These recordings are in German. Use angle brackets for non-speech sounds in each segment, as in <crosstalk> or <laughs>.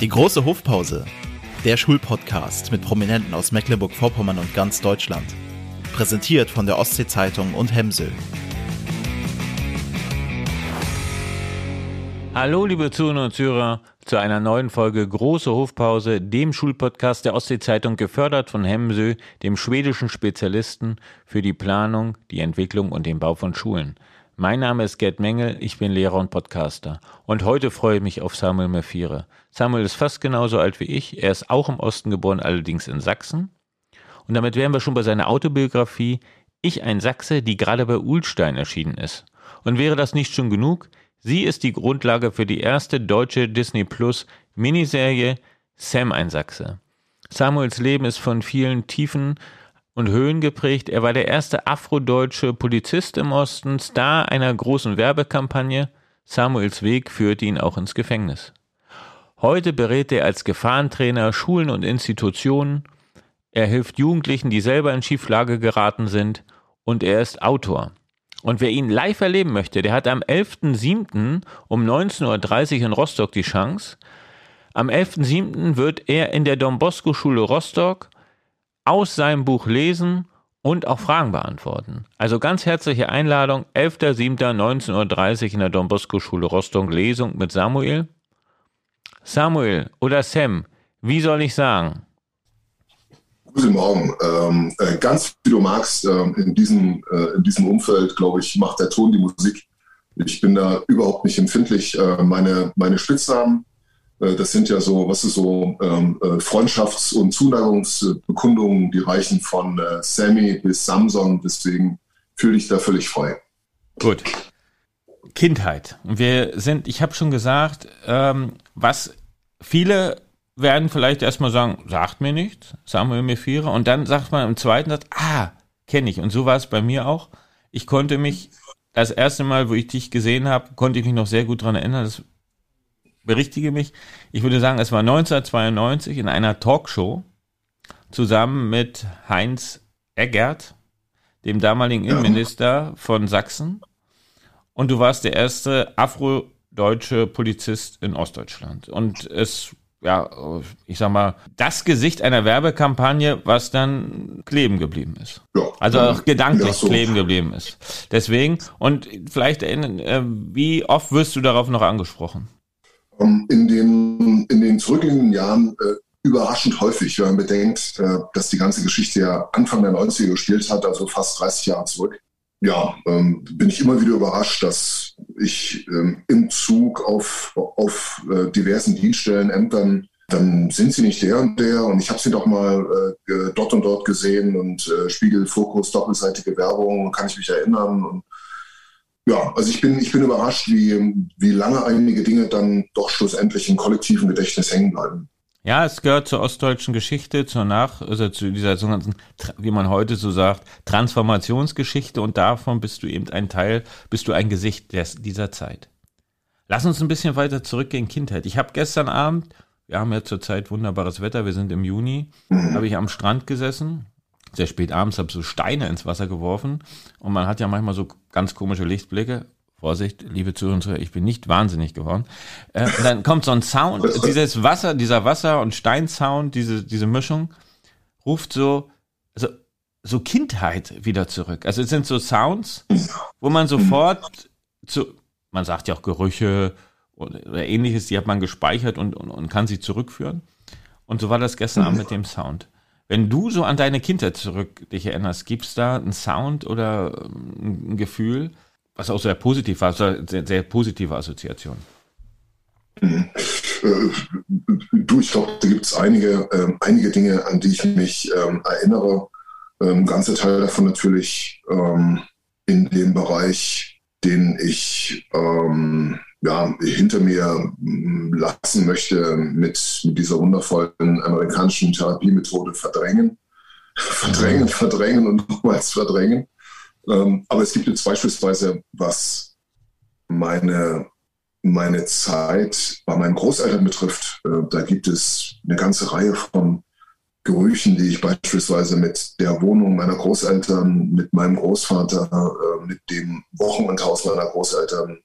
Die große Hofpause. Der Schulpodcast mit Prominenten aus Mecklenburg-Vorpommern und ganz Deutschland. Präsentiert von der Ostsee-Zeitung und Hemsel. Hallo, liebe Zuhörer und Zuhörer, zu einer neuen Folge Große Hofpause, dem Schulpodcast der Ostsee-Zeitung, gefördert von Hemsö, dem schwedischen Spezialisten für die Planung, die Entwicklung und den Bau von Schulen. Mein Name ist Gerd Mengel, ich bin Lehrer und Podcaster. Und heute freue ich mich auf Samuel Mefire. Samuel ist fast genauso alt wie ich, er ist auch im Osten geboren, allerdings in Sachsen. Und damit wären wir schon bei seiner Autobiografie Ich ein Sachse, die gerade bei Ulstein erschienen ist. Und wäre das nicht schon genug? Sie ist die Grundlage für die erste deutsche Disney Plus Miniserie Sam ein Sachse. Samuels Leben ist von vielen Tiefen und Höhen geprägt. Er war der erste afrodeutsche Polizist im Osten, Star einer großen Werbekampagne. Samuels Weg führte ihn auch ins Gefängnis. Heute berät er als Gefahrentrainer Schulen und Institutionen. Er hilft Jugendlichen, die selber in Schieflage geraten sind. Und er ist Autor. Und wer ihn live erleben möchte, der hat am 11.07. um 19.30 Uhr in Rostock die Chance. Am 11.07. wird er in der Don Bosco Schule Rostock aus seinem Buch lesen und auch Fragen beantworten. Also ganz herzliche Einladung, 11.07.19.30 Uhr in der Don Bosco Schule Rostock, Lesung mit Samuel. Samuel oder Sam, wie soll ich sagen? Guten Morgen. Ähm, äh, ganz wie du magst, äh, in, diesem, äh, in diesem Umfeld, glaube ich, macht der Ton die Musik. Ich bin da überhaupt nicht empfindlich. Äh, meine, meine Spitznamen das sind ja so, was ist so, ähm, äh, Freundschafts- und Zuneigungsbekundungen, die reichen von äh, Sammy bis Samson. Deswegen fühle ich da völlig frei. Gut. Kindheit. Wir sind, ich habe schon gesagt, ähm, was viele werden vielleicht erstmal sagen, sagt mir nichts, Samuel Mephira, und dann sagt man im zweiten Satz, ah, kenne ich. Und so war es bei mir auch. Ich konnte mich das erste Mal, wo ich dich gesehen habe, konnte ich mich noch sehr gut daran erinnern. Das berichtige mich. Ich würde sagen, es war 1992 in einer Talkshow zusammen mit Heinz Eggert, dem damaligen Innenminister von Sachsen. Und du warst der erste afrodeutsche Polizist in Ostdeutschland. Und es, ja, ich sag mal, das Gesicht einer Werbekampagne, was dann kleben geblieben ist. Ja, also auch gedanklich ja, so. kleben geblieben ist. Deswegen, und vielleicht, äh, wie oft wirst du darauf noch angesprochen? Ähm, in den, in den zurückliegenden Jahren äh, überraschend häufig, wenn man bedenkt, äh, dass die ganze Geschichte ja Anfang der 90er gespielt hat, also fast 30 Jahre zurück. Ja, ähm, bin ich immer wieder überrascht, dass ich ähm, im Zug auf, auf äh, diversen Dienststellen, Ämtern, dann sind sie nicht der und der und ich habe sie doch mal äh, dort und dort gesehen und äh, Spiegel, Fokus, doppelseitige Werbung, kann ich mich erinnern und ja, also ich bin, ich bin überrascht, wie, wie lange einige Dinge dann doch schlussendlich im kollektiven Gedächtnis hängen bleiben. Ja, es gehört zur ostdeutschen Geschichte, zur Nach, also zu dieser sogenannten, wie man heute so sagt, Transformationsgeschichte und davon bist du eben ein Teil, bist du ein Gesicht des, dieser Zeit. Lass uns ein bisschen weiter zurückgehen, Kindheit. Ich habe gestern Abend, wir haben ja zurzeit wunderbares Wetter, wir sind im Juni, mhm. habe ich am Strand gesessen, sehr spät abends, habe so Steine ins Wasser geworfen und man hat ja manchmal so ganz komische Lichtblicke. Vorsicht, liebe Zuhörer, ich bin nicht wahnsinnig geworden. Äh, dann kommt so ein Sound, dieses Wasser, dieser Wasser- und Steinsound, diese, diese Mischung, ruft so, so, so Kindheit wieder zurück. Also es sind so Sounds, wo man sofort zu, man sagt ja auch Gerüche oder ähnliches, die hat man gespeichert und, und, und kann sie zurückführen. Und so war das gestern Abend mit dem Sound. Wenn du so an deine Kindheit zurück dich erinnerst, gibt es da einen Sound oder ähm, ein Gefühl, was auch sehr positiv war, sehr, sehr positive Assoziation? Äh, du, ich glaube, da gibt es einige, äh, einige Dinge, an die ich mich ähm, erinnere. Ähm, ganzer Teil davon natürlich ähm, in dem Bereich, den ich ähm, ja, hinter mir mm, lassen möchte mit, mit dieser wundervollen amerikanischen Therapiemethode verdrängen. <laughs> verdrängen, verdrängen und nochmals verdrängen. Ähm, aber es gibt jetzt beispielsweise, was meine, meine Zeit bei meinen Großeltern betrifft, äh, da gibt es eine ganze Reihe von Gerüchen, die ich beispielsweise mit der Wohnung meiner Großeltern, mit meinem Großvater, äh, mit dem Wochenendhaus meiner Großeltern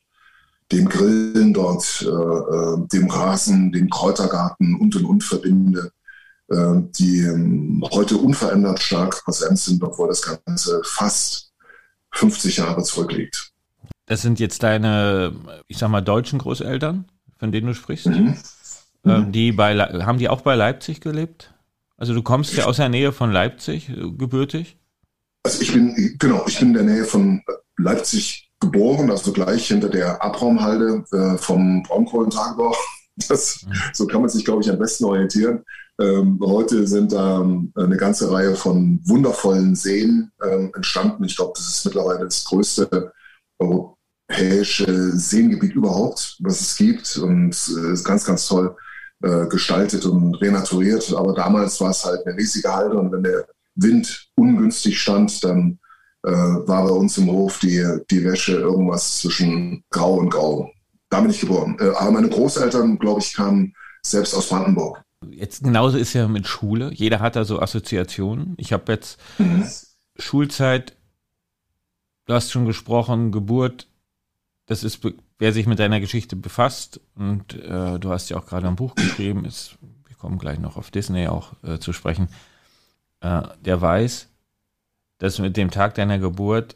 dem Grillen dort, äh, äh, dem Rasen, dem Kräutergarten und und und verbinde, äh, die ähm, heute unverändert stark präsent sind, obwohl das Ganze fast 50 Jahre zurückliegt. Das sind jetzt deine, ich sag mal, deutschen Großeltern, von denen du sprichst? Mhm. Ähm, mhm. die bei, haben die auch bei Leipzig gelebt? Also du kommst ja aus der Nähe von Leipzig, äh, gebürtig? Also ich bin, genau, ich bin in der Nähe von Leipzig geboren, also gleich hinter der Abraumhalde äh, vom Braunkohlentagebau. Das, mhm. So kann man sich, glaube ich, am besten orientieren. Ähm, heute sind da ähm, eine ganze Reihe von wundervollen Seen ähm, entstanden. Ich glaube, das ist mittlerweile das größte europäische Seengebiet überhaupt, was es gibt. Und äh, ist ganz, ganz toll äh, gestaltet und renaturiert. Aber damals war es halt eine riesige Halde und wenn der Wind ungünstig stand, dann äh, war bei uns im Hof die, die Wäsche irgendwas zwischen Grau und Grau. Da bin ich geboren. Äh, aber meine Großeltern, glaube ich, kamen selbst aus Brandenburg. Jetzt genauso ist ja mit Schule. Jeder hat da so Assoziationen. Ich habe jetzt mhm. Schulzeit, du hast schon gesprochen, Geburt, das ist, wer sich mit deiner Geschichte befasst, und äh, du hast ja auch gerade ein Buch geschrieben, ist, wir kommen gleich noch auf Disney auch äh, zu sprechen, äh, der weiß, dass mit dem Tag deiner Geburt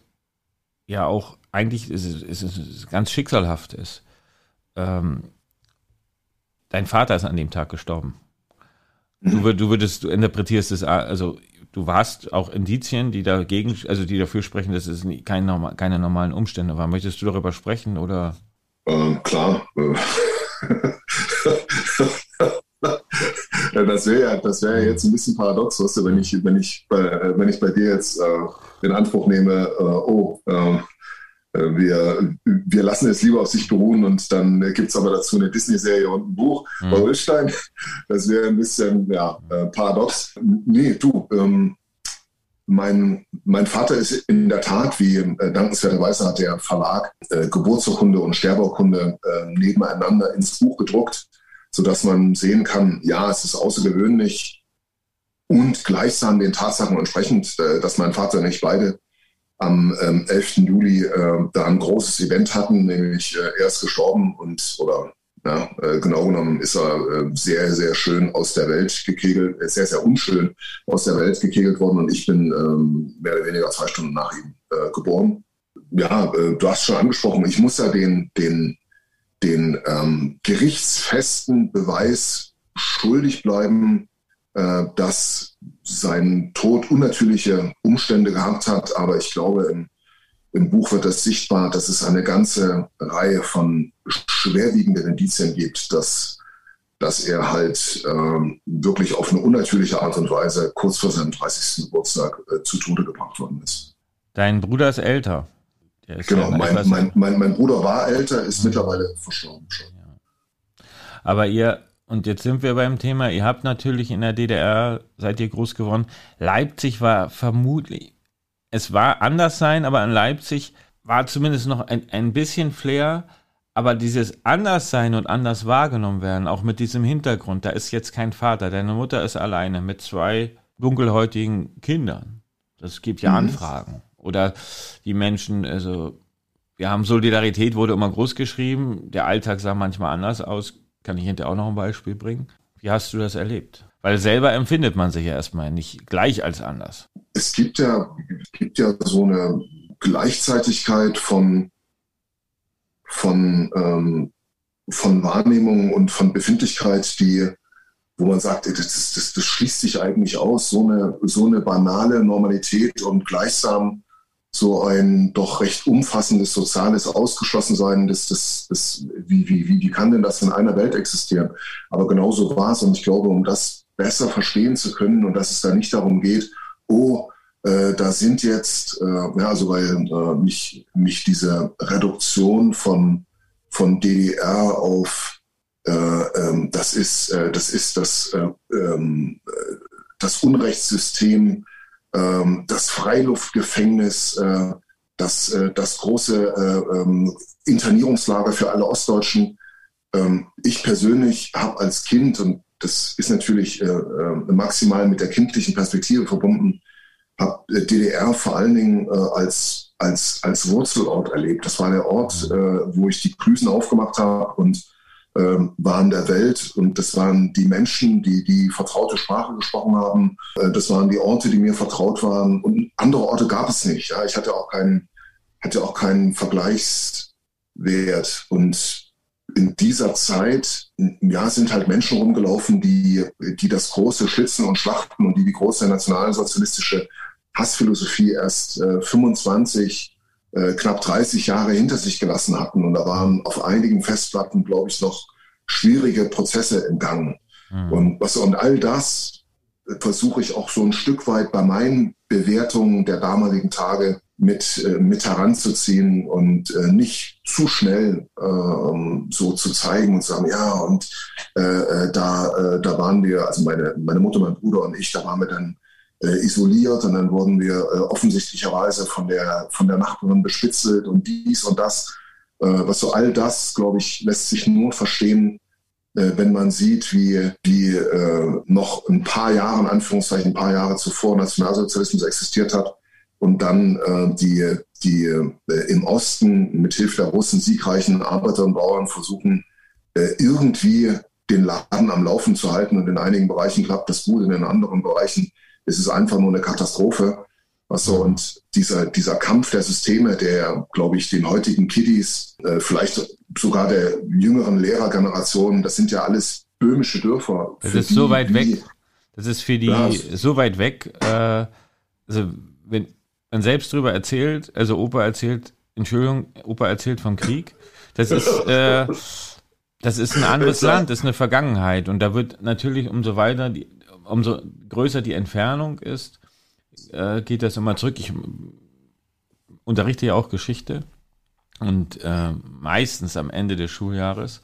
ja auch eigentlich ist es, ist es ganz schicksalhaft ist. Ähm, dein Vater ist an dem Tag gestorben. Du, du würdest, du interpretierst es, also du warst auch Indizien, die dagegen, also die dafür sprechen, dass es kein, keine normalen Umstände waren. Möchtest du darüber sprechen oder? Ähm, klar. <laughs> das wäre ja, das wäre jetzt ein bisschen paradox, weißt du, wenn ich, wenn ich bei, wenn ich bei dir jetzt äh, den Anspruch nehme, äh, oh, ähm, äh, wir, wir lassen es lieber auf sich beruhen und dann gibt es aber dazu eine Disney-Serie und ein Buch mhm. bei Holstein. Das wäre ein bisschen ja, äh, paradox. Nee, du, ähm, mein, mein Vater ist in der Tat, wie äh, dankenswerterweise hat der Verlag äh, Geburtsurkunde und Sterbeurkunde äh, nebeneinander ins Buch gedruckt, sodass man sehen kann, ja, es ist außergewöhnlich und gleichsam den Tatsachen entsprechend, äh, dass mein Vater nicht beide am ähm, 11. Juli äh, da ein großes Event hatten, nämlich äh, er ist gestorben und oder ja, genau genommen ist er sehr, sehr schön aus der Welt gekegelt, sehr, sehr unschön aus der Welt gekegelt worden und ich bin ähm, mehr oder weniger zwei Stunden nach ihm geboren. Ja, du hast schon angesprochen, ich muss ja den, den ähm, gerichtsfesten Beweis schuldig bleiben, äh, dass sein Tod unnatürliche Umstände gehabt hat. Aber ich glaube, im, im Buch wird das sichtbar, dass es eine ganze Reihe von schwerwiegenden Indizien gibt, dass, dass er halt ähm, wirklich auf eine unnatürliche Art und Weise kurz vor seinem 30. Geburtstag äh, zu Tode gebracht worden ist. Dein Bruder ist älter. Genau, mein, mein, mein, mein, Bruder war älter, ist mhm. mittlerweile verstorben schon. Aber ihr und jetzt sind wir beim Thema, ihr habt natürlich in der DDR, seid ihr groß geworden. Leipzig war vermutlich, es war anders sein, aber in Leipzig war zumindest noch ein, ein bisschen Flair. Aber dieses Anderssein und anders wahrgenommen werden, auch mit diesem Hintergrund, da ist jetzt kein Vater, deine Mutter ist alleine mit zwei dunkelhäutigen Kindern. Das gibt ja mhm. Anfragen. Oder die Menschen, also wir haben Solidarität, wurde immer groß geschrieben, der Alltag sah manchmal anders aus, kann ich hinterher auch noch ein Beispiel bringen? Wie hast du das erlebt? Weil selber empfindet man sich ja erstmal nicht gleich als anders. Es gibt ja, gibt ja so eine Gleichzeitigkeit von, von, ähm, von Wahrnehmung und von Befindlichkeit, die, wo man sagt, das, das, das schließt sich eigentlich aus, so eine, so eine banale Normalität und gleichsam so ein doch recht umfassendes soziales Ausgeschlossensein, das, das, das, wie, wie, wie, wie kann denn das in einer Welt existieren? Aber genauso war es und ich glaube, um das besser verstehen zu können und dass es da nicht darum geht, oh, äh, da sind jetzt, äh, ja, also weil äh, mich, mich diese Reduktion von, von DDR auf äh, ähm, das ist, äh, das ist das, äh, ähm, das Unrechtssystem ähm, das Freiluftgefängnis, äh, das, äh, das große äh, ähm, Internierungslager für alle Ostdeutschen. Ähm, ich persönlich habe als Kind, und das ist natürlich äh, äh, maximal mit der kindlichen Perspektive verbunden, habe äh, DDR vor allen Dingen als, als, als Wurzelort erlebt. Das war der Ort, mhm. wo ich die Klüsen aufgemacht habe und waren der Welt und das waren die Menschen, die die vertraute Sprache gesprochen haben. Äh, das waren die Orte, die mir vertraut waren und andere Orte gab es nicht. Ja, ich hatte auch keinen, hatte auch keinen Vergleichswert und in dieser Zeit, ja, sind halt Menschen rumgelaufen, die, die das große Schützen und Schlachten und die die große nationalsozialistische Hassphilosophie erst äh, 25 äh, knapp 30 Jahre hinter sich gelassen hatten. Und da waren auf einigen Festplatten, glaube ich, noch schwierige Prozesse im Gang. Mhm. Und, was, und all das versuche ich auch so ein Stück weit bei meinen Bewertungen der damaligen Tage mit, äh, mit heranzuziehen und äh, nicht zu schnell äh, so zu zeigen und zu sagen, ja, und äh, äh da, da waren wir, also meine, meine Mutter, mein Bruder und ich, da waren wir dann isoliert und dann wurden wir äh, offensichtlicherweise von der, von der Nachbarin bespitzelt und dies und das. Äh, was so all das, glaube ich, lässt sich nur verstehen, äh, wenn man sieht, wie, wie äh, noch ein paar Jahre, in Anführungszeichen ein paar Jahre zuvor Nationalsozialismus existiert hat und dann äh, die, die äh, im Osten mit Hilfe der Russen siegreichen Arbeiter und Bauern versuchen, äh, irgendwie den Laden am Laufen zu halten und in einigen Bereichen klappt das gut, in den anderen Bereichen ist es einfach nur eine Katastrophe. Also, und dieser, dieser Kampf der Systeme, der, glaube ich, den heutigen Kiddies, äh, vielleicht sogar der jüngeren Lehrergeneration, das sind ja alles böhmische Dörfer. Das ist die, so weit weg. Das ist für die ja, so weit weg. Äh, also, wenn man selbst drüber erzählt, also Opa erzählt, Entschuldigung, Opa erzählt vom Krieg, das ist, <laughs> äh, das ist ein anderes Land, das ist eine Vergangenheit. Und da wird natürlich umso weiter die, umso größer die Entfernung ist, äh, geht das immer zurück. Ich unterrichte ja auch Geschichte und äh, meistens am Ende des Schuljahres,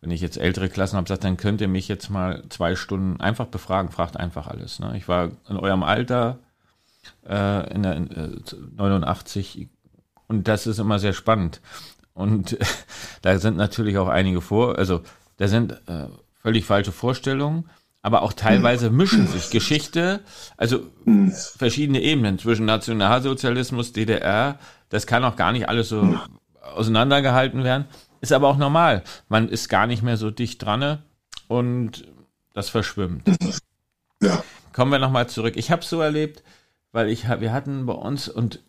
wenn ich jetzt ältere Klassen habe, sagt, dann könnt ihr mich jetzt mal zwei Stunden einfach befragen, fragt einfach alles. Ne? Ich war in eurem Alter äh, in der in, äh, 89 und das ist immer sehr spannend. Und <laughs> da sind natürlich auch einige vor, also da sind äh, völlig falsche Vorstellungen aber auch teilweise mischen sich Geschichte, also verschiedene Ebenen zwischen Nationalsozialismus, DDR, das kann auch gar nicht alles so auseinandergehalten werden. Ist aber auch normal. Man ist gar nicht mehr so dicht dran und das verschwimmt. Ja. Kommen wir nochmal zurück. Ich habe es so erlebt, weil ich wir hatten bei uns und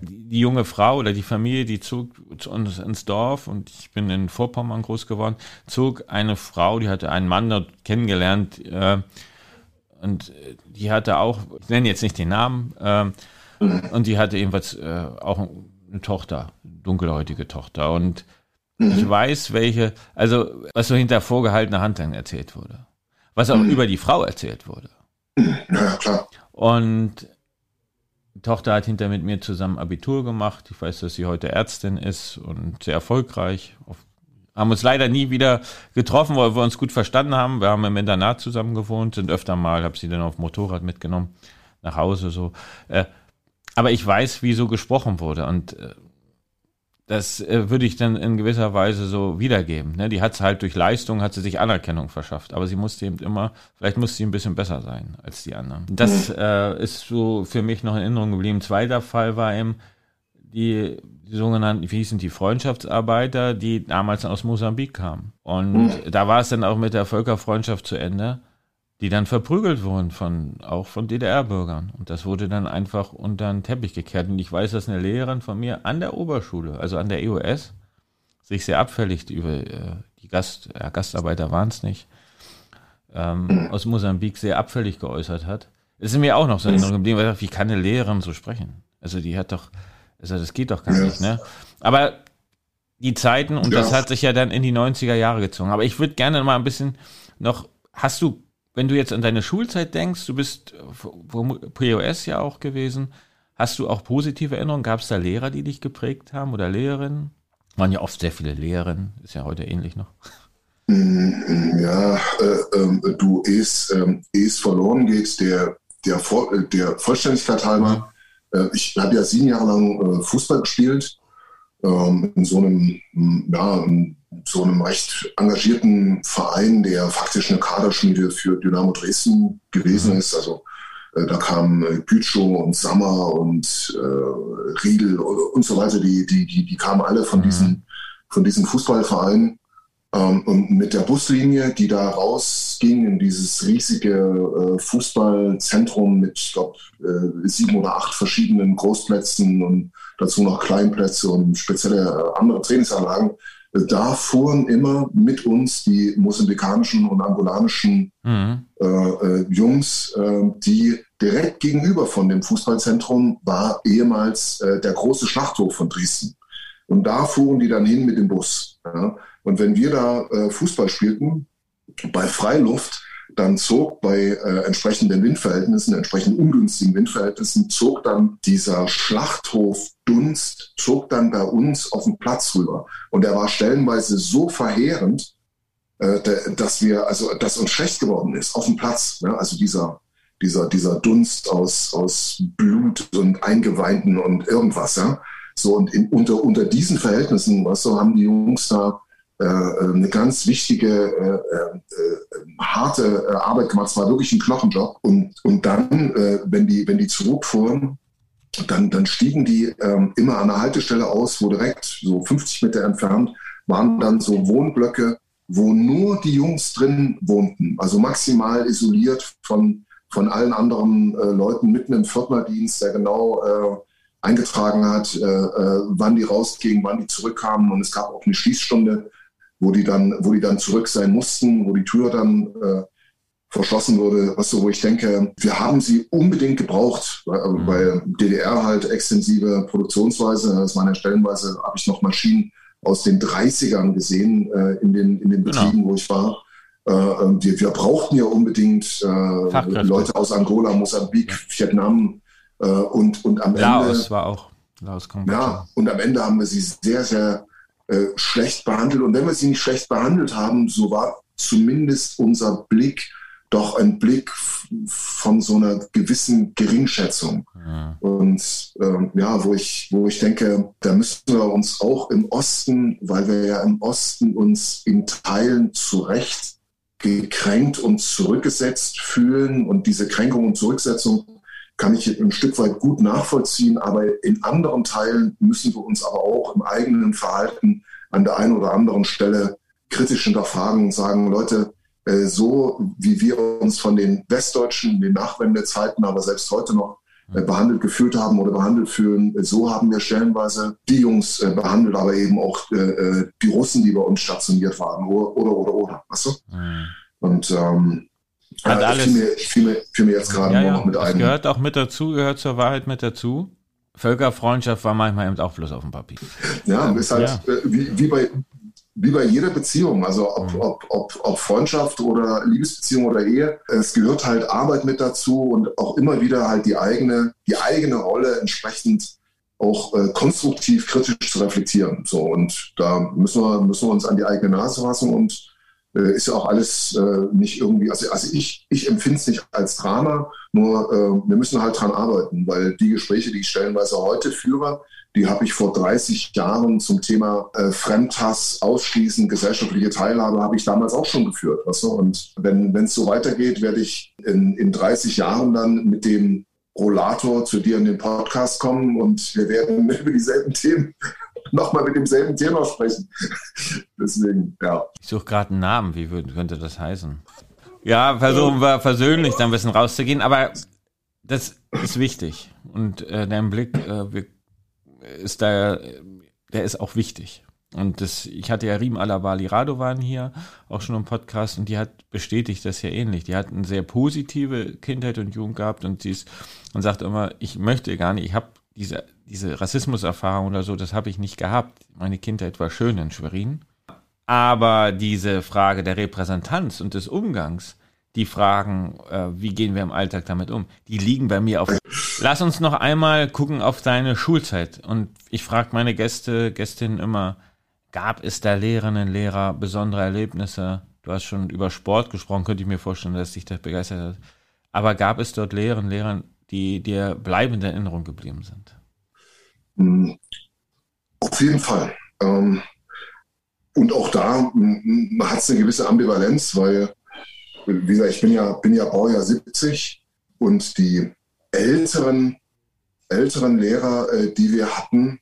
die junge Frau oder die Familie, die zog zu uns ins Dorf und ich bin in Vorpommern groß geworden, zog eine Frau, die hatte einen Mann dort kennengelernt äh, und die hatte auch, ich nenne jetzt nicht den Namen, äh, und die hatte ebenfalls äh, auch eine Tochter, dunkelhäutige Tochter und mhm. ich weiß, welche, also was so hinter vorgehaltener Hand dann erzählt wurde, was auch mhm. über die Frau erzählt wurde. Ja, klar. Und Tochter hat hinter mit mir zusammen Abitur gemacht. Ich weiß, dass sie heute Ärztin ist und sehr erfolgreich. Haben uns leider nie wieder getroffen, weil wir uns gut verstanden haben. Wir haben im Internat zusammen gewohnt, sind öfter mal, habe sie dann auf Motorrad mitgenommen nach Hause so. Äh, aber ich weiß, wie so gesprochen wurde und äh, das äh, würde ich dann in gewisser Weise so wiedergeben. Ne? Die hat es halt durch Leistung, hat sie sich Anerkennung verschafft, aber sie musste eben immer, vielleicht musste sie ein bisschen besser sein als die anderen. Das mhm. äh, ist so für mich noch in Erinnerung geblieben. Zweiter Fall war eben die, die sogenannten, wie hießen die, Freundschaftsarbeiter, die damals aus Mosambik kamen. Und mhm. da war es dann auch mit der Völkerfreundschaft zu Ende die dann verprügelt wurden von auch von DDR-Bürgern. Und das wurde dann einfach unter den Teppich gekehrt. Und ich weiß, dass eine Lehrerin von mir an der Oberschule, also an der EOS, sich sehr abfällig über äh, die Gast, ja, Gastarbeiter waren es nicht, ähm, <clears throat> aus Mosambik sehr abfällig geäußert hat. Es ist mir auch noch so in Erinnerung geblieben, weil ich, wie kann eine Lehrerin so sprechen? Also die hat doch, also das geht doch gar ja. nicht, ne? Aber die Zeiten, und ja. das hat sich ja dann in die 90er Jahre gezogen. Aber ich würde gerne mal ein bisschen noch, hast du wenn du jetzt an deine Schulzeit denkst, du bist POS ja auch gewesen, hast du auch positive Erinnerungen? Gab es da Lehrer, die dich geprägt haben oder Lehrerinnen? Waren ja oft sehr viele Lehrerinnen, ist ja heute ähnlich noch. Mm, ja, äh, äh, du, es, äh, verloren geht, der, der, äh, der Vollständigkeit halber. Mhm. ich habe ja sieben Jahre lang äh, Fußball gespielt, ähm, in so einem, ja, so einem recht engagierten Verein, der faktisch eine Kaderschmiede für Dynamo Dresden gewesen mhm. ist. Also Äh, da kamen äh, Gütschow und Sammer und äh, Riedel und so weiter, die, die, die, die kamen alle von, mhm. diesen, von diesem Fußballverein. Ähm, und mit der Buslinie, die da rausging in dieses riesige äh, Fußballzentrum mit, ich glaube, äh, sieben oder acht verschiedenen Großplätzen und dazu noch Kleinplätze und spezielle äh, andere Trainingsanlagen, da fuhren immer mit uns die mosambikanischen und angolanischen mhm. äh, äh, Jungs, äh, die direkt gegenüber von dem Fußballzentrum war ehemals äh, der große Schlachthof von Dresden. Und da fuhren die dann hin mit dem Bus. Ja? Und wenn wir da äh, Fußball spielten, bei Freiluft, dann zog bei äh, entsprechenden Windverhältnissen, entsprechend ungünstigen Windverhältnissen, zog dann dieser Schlachthof Dunst, zog dann bei uns auf den Platz rüber. Und er war stellenweise so verheerend, äh, dass wir, also, dass uns schlecht geworden ist auf dem Platz. Ne? Also dieser, dieser, dieser Dunst aus, aus Blut und Eingeweinten und irgendwas, ja. So, und in, unter, unter diesen Verhältnissen, was so haben die Jungs da eine ganz wichtige, äh, äh, harte äh, Arbeit gemacht. Es war wirklich ein Knochenjob. Und, und dann, äh, wenn, die, wenn die zurückfuhren, dann, dann stiegen die ähm, immer an der Haltestelle aus, wo direkt so 50 Meter entfernt waren dann so Wohnblöcke, wo nur die Jungs drin wohnten, also maximal isoliert von, von allen anderen äh, Leuten mitten im Viertlerdienst, der genau äh, eingetragen hat, äh, äh, wann die rausgingen, wann die zurückkamen. Und es gab auch eine Schließstunde wo die dann, wo die dann zurück sein mussten, wo die Tür dann äh, verschlossen wurde, was so, wo ich denke, wir haben sie unbedingt gebraucht, weil, mhm. weil DDR halt extensive Produktionsweise, das waren ja stellenweise, habe ich noch Maschinen aus den 30ern gesehen äh, in, den, in den genau. Betrieben, genau. wo ich war. Äh, wir, wir, brauchten ja unbedingt äh, Leute aus Angola, Mosambik, ja. Vietnam äh, und, und am Laos Ende. Laos war auch. Laos ja, und am Ende haben wir sie sehr, sehr äh, schlecht behandelt. Und wenn wir sie nicht schlecht behandelt haben, so war zumindest unser Blick doch ein Blick von so einer gewissen Geringschätzung. Ja. Und ähm, ja, wo ich, wo ich denke, da müssen wir uns auch im Osten, weil wir ja im Osten uns in Teilen zu Recht gekränkt und zurückgesetzt fühlen und diese Kränkung und Zurücksetzung kann ich ein Stück weit gut nachvollziehen, aber in anderen Teilen müssen wir uns aber auch im eigenen Verhalten an der einen oder anderen Stelle kritisch hinterfragen und sagen, Leute, äh, so wie wir uns von den Westdeutschen, den Nachwendezeiten, aber selbst heute noch äh, behandelt gefühlt haben oder behandelt fühlen, so haben wir stellenweise die Jungs äh, behandelt, aber eben auch die Russen, die bei uns stationiert waren, oder, oder, oder, oder. Weißt du? Mhm. Und ähm, hat alles. Fiel mir, fiel mir, fiel mir jetzt gerade ja, ja, noch mit ein. Gehört auch mit dazu, gehört zur Wahrheit mit dazu. Völkerfreundschaft war manchmal eben auch bloß auf dem Papier. Ja, ist halt ja. Äh, wie, wie, bei, wie bei jeder Beziehung, also ob, mhm. ob, ob, ob Freundschaft oder Liebesbeziehung oder Ehe, es gehört halt Arbeit mit dazu und auch immer wieder halt die eigene, die eigene Rolle entsprechend auch äh, konstruktiv kritisch zu reflektieren. So, und da müssen wir, müssen wir uns an die eigene Nase fassen und ist ja auch alles äh, nicht irgendwie, also, also ich, ich empfinde es nicht als Drama, nur äh, wir müssen halt dran arbeiten, weil die Gespräche, die ich stellenweise heute führe, die habe ich vor 30 Jahren zum Thema äh, Fremdhass, Ausschließen, gesellschaftliche Teilhabe, habe ich damals auch schon geführt. Weißt du? Und wenn es so weitergeht, werde ich in, in 30 Jahren dann mit dem Rollator zu dir in den Podcast kommen und wir werden <laughs> über dieselben Themen nochmal mit demselben Thema sprechen. <laughs> Deswegen, ja. Ich suche gerade einen Namen, wie würde, könnte das heißen? Ja, versuchen wir versöhnlich da ein bisschen rauszugehen, aber das ist wichtig. Und äh, dein Blick äh, ist da, der ist auch wichtig. Und das, ich hatte ja Riem Alabali Radovan hier, auch schon im Podcast, und die hat bestätigt das ja ähnlich. Die hat eine sehr positive Kindheit und Jugend gehabt und sie ist und sagt immer, ich möchte gar nicht, ich habe diese, diese Rassismuserfahrung oder so, das habe ich nicht gehabt. Meine Kindheit war schön in Schwerin. Aber diese Frage der Repräsentanz und des Umgangs, die Fragen, äh, wie gehen wir im Alltag damit um, die liegen bei mir auf. Lass uns noch einmal gucken auf deine Schulzeit. Und ich frage meine Gäste, Gästinnen immer, gab es da Lehrerinnen, Lehrer besondere Erlebnisse? Du hast schon über Sport gesprochen, könnte ich mir vorstellen, dass dich das begeistert hat. Aber gab es dort Lehrerinnen, Lehrer, die dir bleibend in Erinnerung geblieben sind? Hm, auf jeden Fall. Ähm, und auch da hat es eine gewisse Ambivalenz, weil, wie gesagt, ich bin ja, bin ja Baujahr 70 und die älteren, älteren Lehrer, äh, die wir hatten,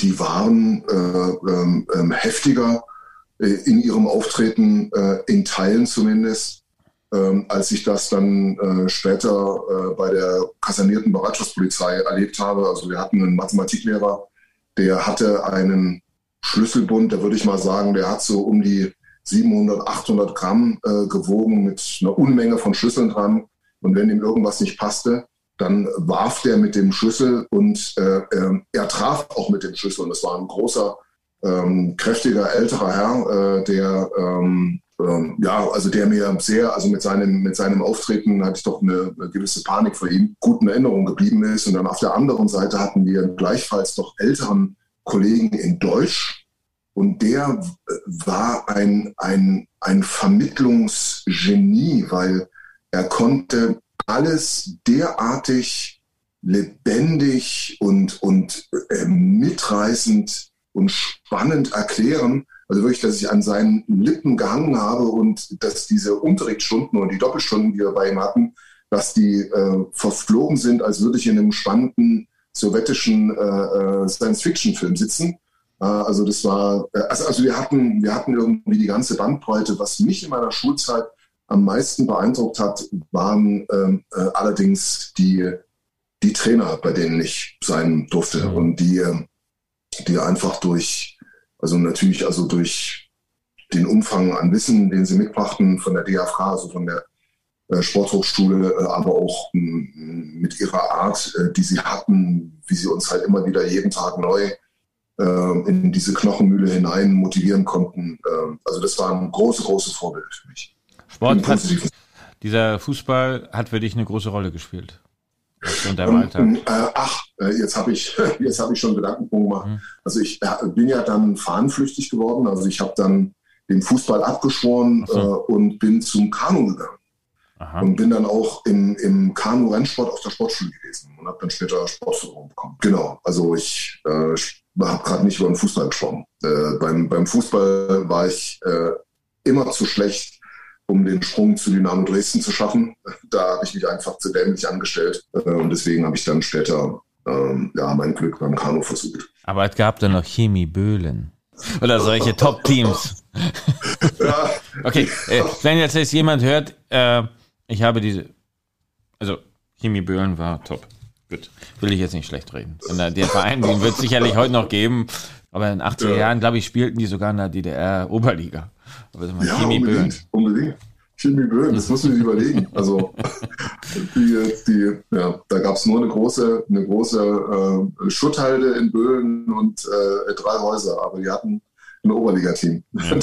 die waren äh, ähm, ähm heftiger äh, in ihrem Auftreten, äh, in Teilen zumindest, ähm, als ich das dann äh, später äh, bei der kasernierten Bereitschaftspolizei erlebt habe. Also wir hatten einen Mathematiklehrer, der hatte einen Schlüsselbund, da würde ich mal sagen, der hat so um die 700, 800 Gramm äh, gewogen mit einer Unmenge von Schlüsseln dran. Und wenn ihm irgendwas nicht passte, dann warf der mit dem Schlüssel und äh, äh, er traf auch mit dem Schlüssel. Und das war ein großer, ähm, kräftiger, älterer Herr, äh, der ähm, ähm, ja, also der mir sehr, also mit seinem, mit seinem Auftreten hatte ich doch eine, eine, gewisse Panik vor ihm, guten Erinnerung geblieben ist. Und dann auf der anderen Seite hatten wir gleichfalls doch älteren Kollegen in Deutsch. Und der war ein, ein, ein Vermittlungsgenie, weil er konnte alles derartig lebendig und, und äh, mitreißend und spannend erklären, also wirklich, dass ich an seinen Lippen gehangen habe und dass diese Unterrichtsstunden und die Doppelstunden, die wir bei ihm hatten, dass die äh, verflogen sind, als würde ich in einem spannenden sowjetischen äh, äh Science-Fiction-Film sitzen. Äh, also das war, äh, also, also wir hatten, wir hatten irgendwie die ganze Bandbreite. Was mich in meiner Schulzeit am meisten beeindruckt hat, waren ähm, äh, allerdings die, die Trainer, bei denen ich sein durfte mhm. und die, die einfach durch also natürlich also durch den Umfang an Wissen, den sie mitbrachten von der DAFK, also von der äh, Sporthochschule, äh, aber auch mit ihrer Art, äh, die sie hatten, wie sie uns halt immer wieder jeden Tag neu in diese Knochenmühle hinein motivieren konnten. also das war ein großes, großes Vorbild für mich. Sport hat, dieser Fußball hat für dich eine große Rolle gespielt. Und der ähm, ähm, äh, ach, jetzt habe ich, <laughs> jetzt ich schon Gedankenpunkt gemacht. Mhm. Also ich äh, bin ja dann fahnenflüchtig geworden. Also ich habe dann den Fußball abgeschworen so. äh, und bin zum Kanu gegangen. Aha. Und bin dann auch im, im Kanu-Rennsport auf der Sportschule gewesen und habe dann später Sportförderung bekommen. Genau, also ich äh, habe gerade nicht über den Fußball gesprochen. Äh, beim, beim Fußball war ich äh, immer zu schlecht um den Sprung zu Dynamo Dresden zu schaffen. <laughs> Da habe ich mich einfach zu dämlich angestellt äh, und deswegen habe ich dann später ähm, ja, mein Glück beim Kanu versucht. Aber es gab dann noch Chemie Böhlen. Oder solche Top-Teams. <laughs> ja. Okay, äh, wenn jetzt, jetzt jemand hört, äh, ich habe diese, also Chemie Böhlen war top. Gut, will ich jetzt nicht schlecht reden. Der, der Verein, den wird es sicherlich heute noch geben. Aber in den 80er ja. Jahren, glaube ich, spielten die sogar in der DDR-Oberliga. ja, Chemie unbedingt, Böhlen. unbedingt. Chemie Böhlen, das muss man sich überlegen. Also <laughs> die, die, ja, da gab es nur eine große, eine große äh, Schutthalde in Böhlen und äh, drei Häuser, aber die hatten ein Oberligateam. Ja.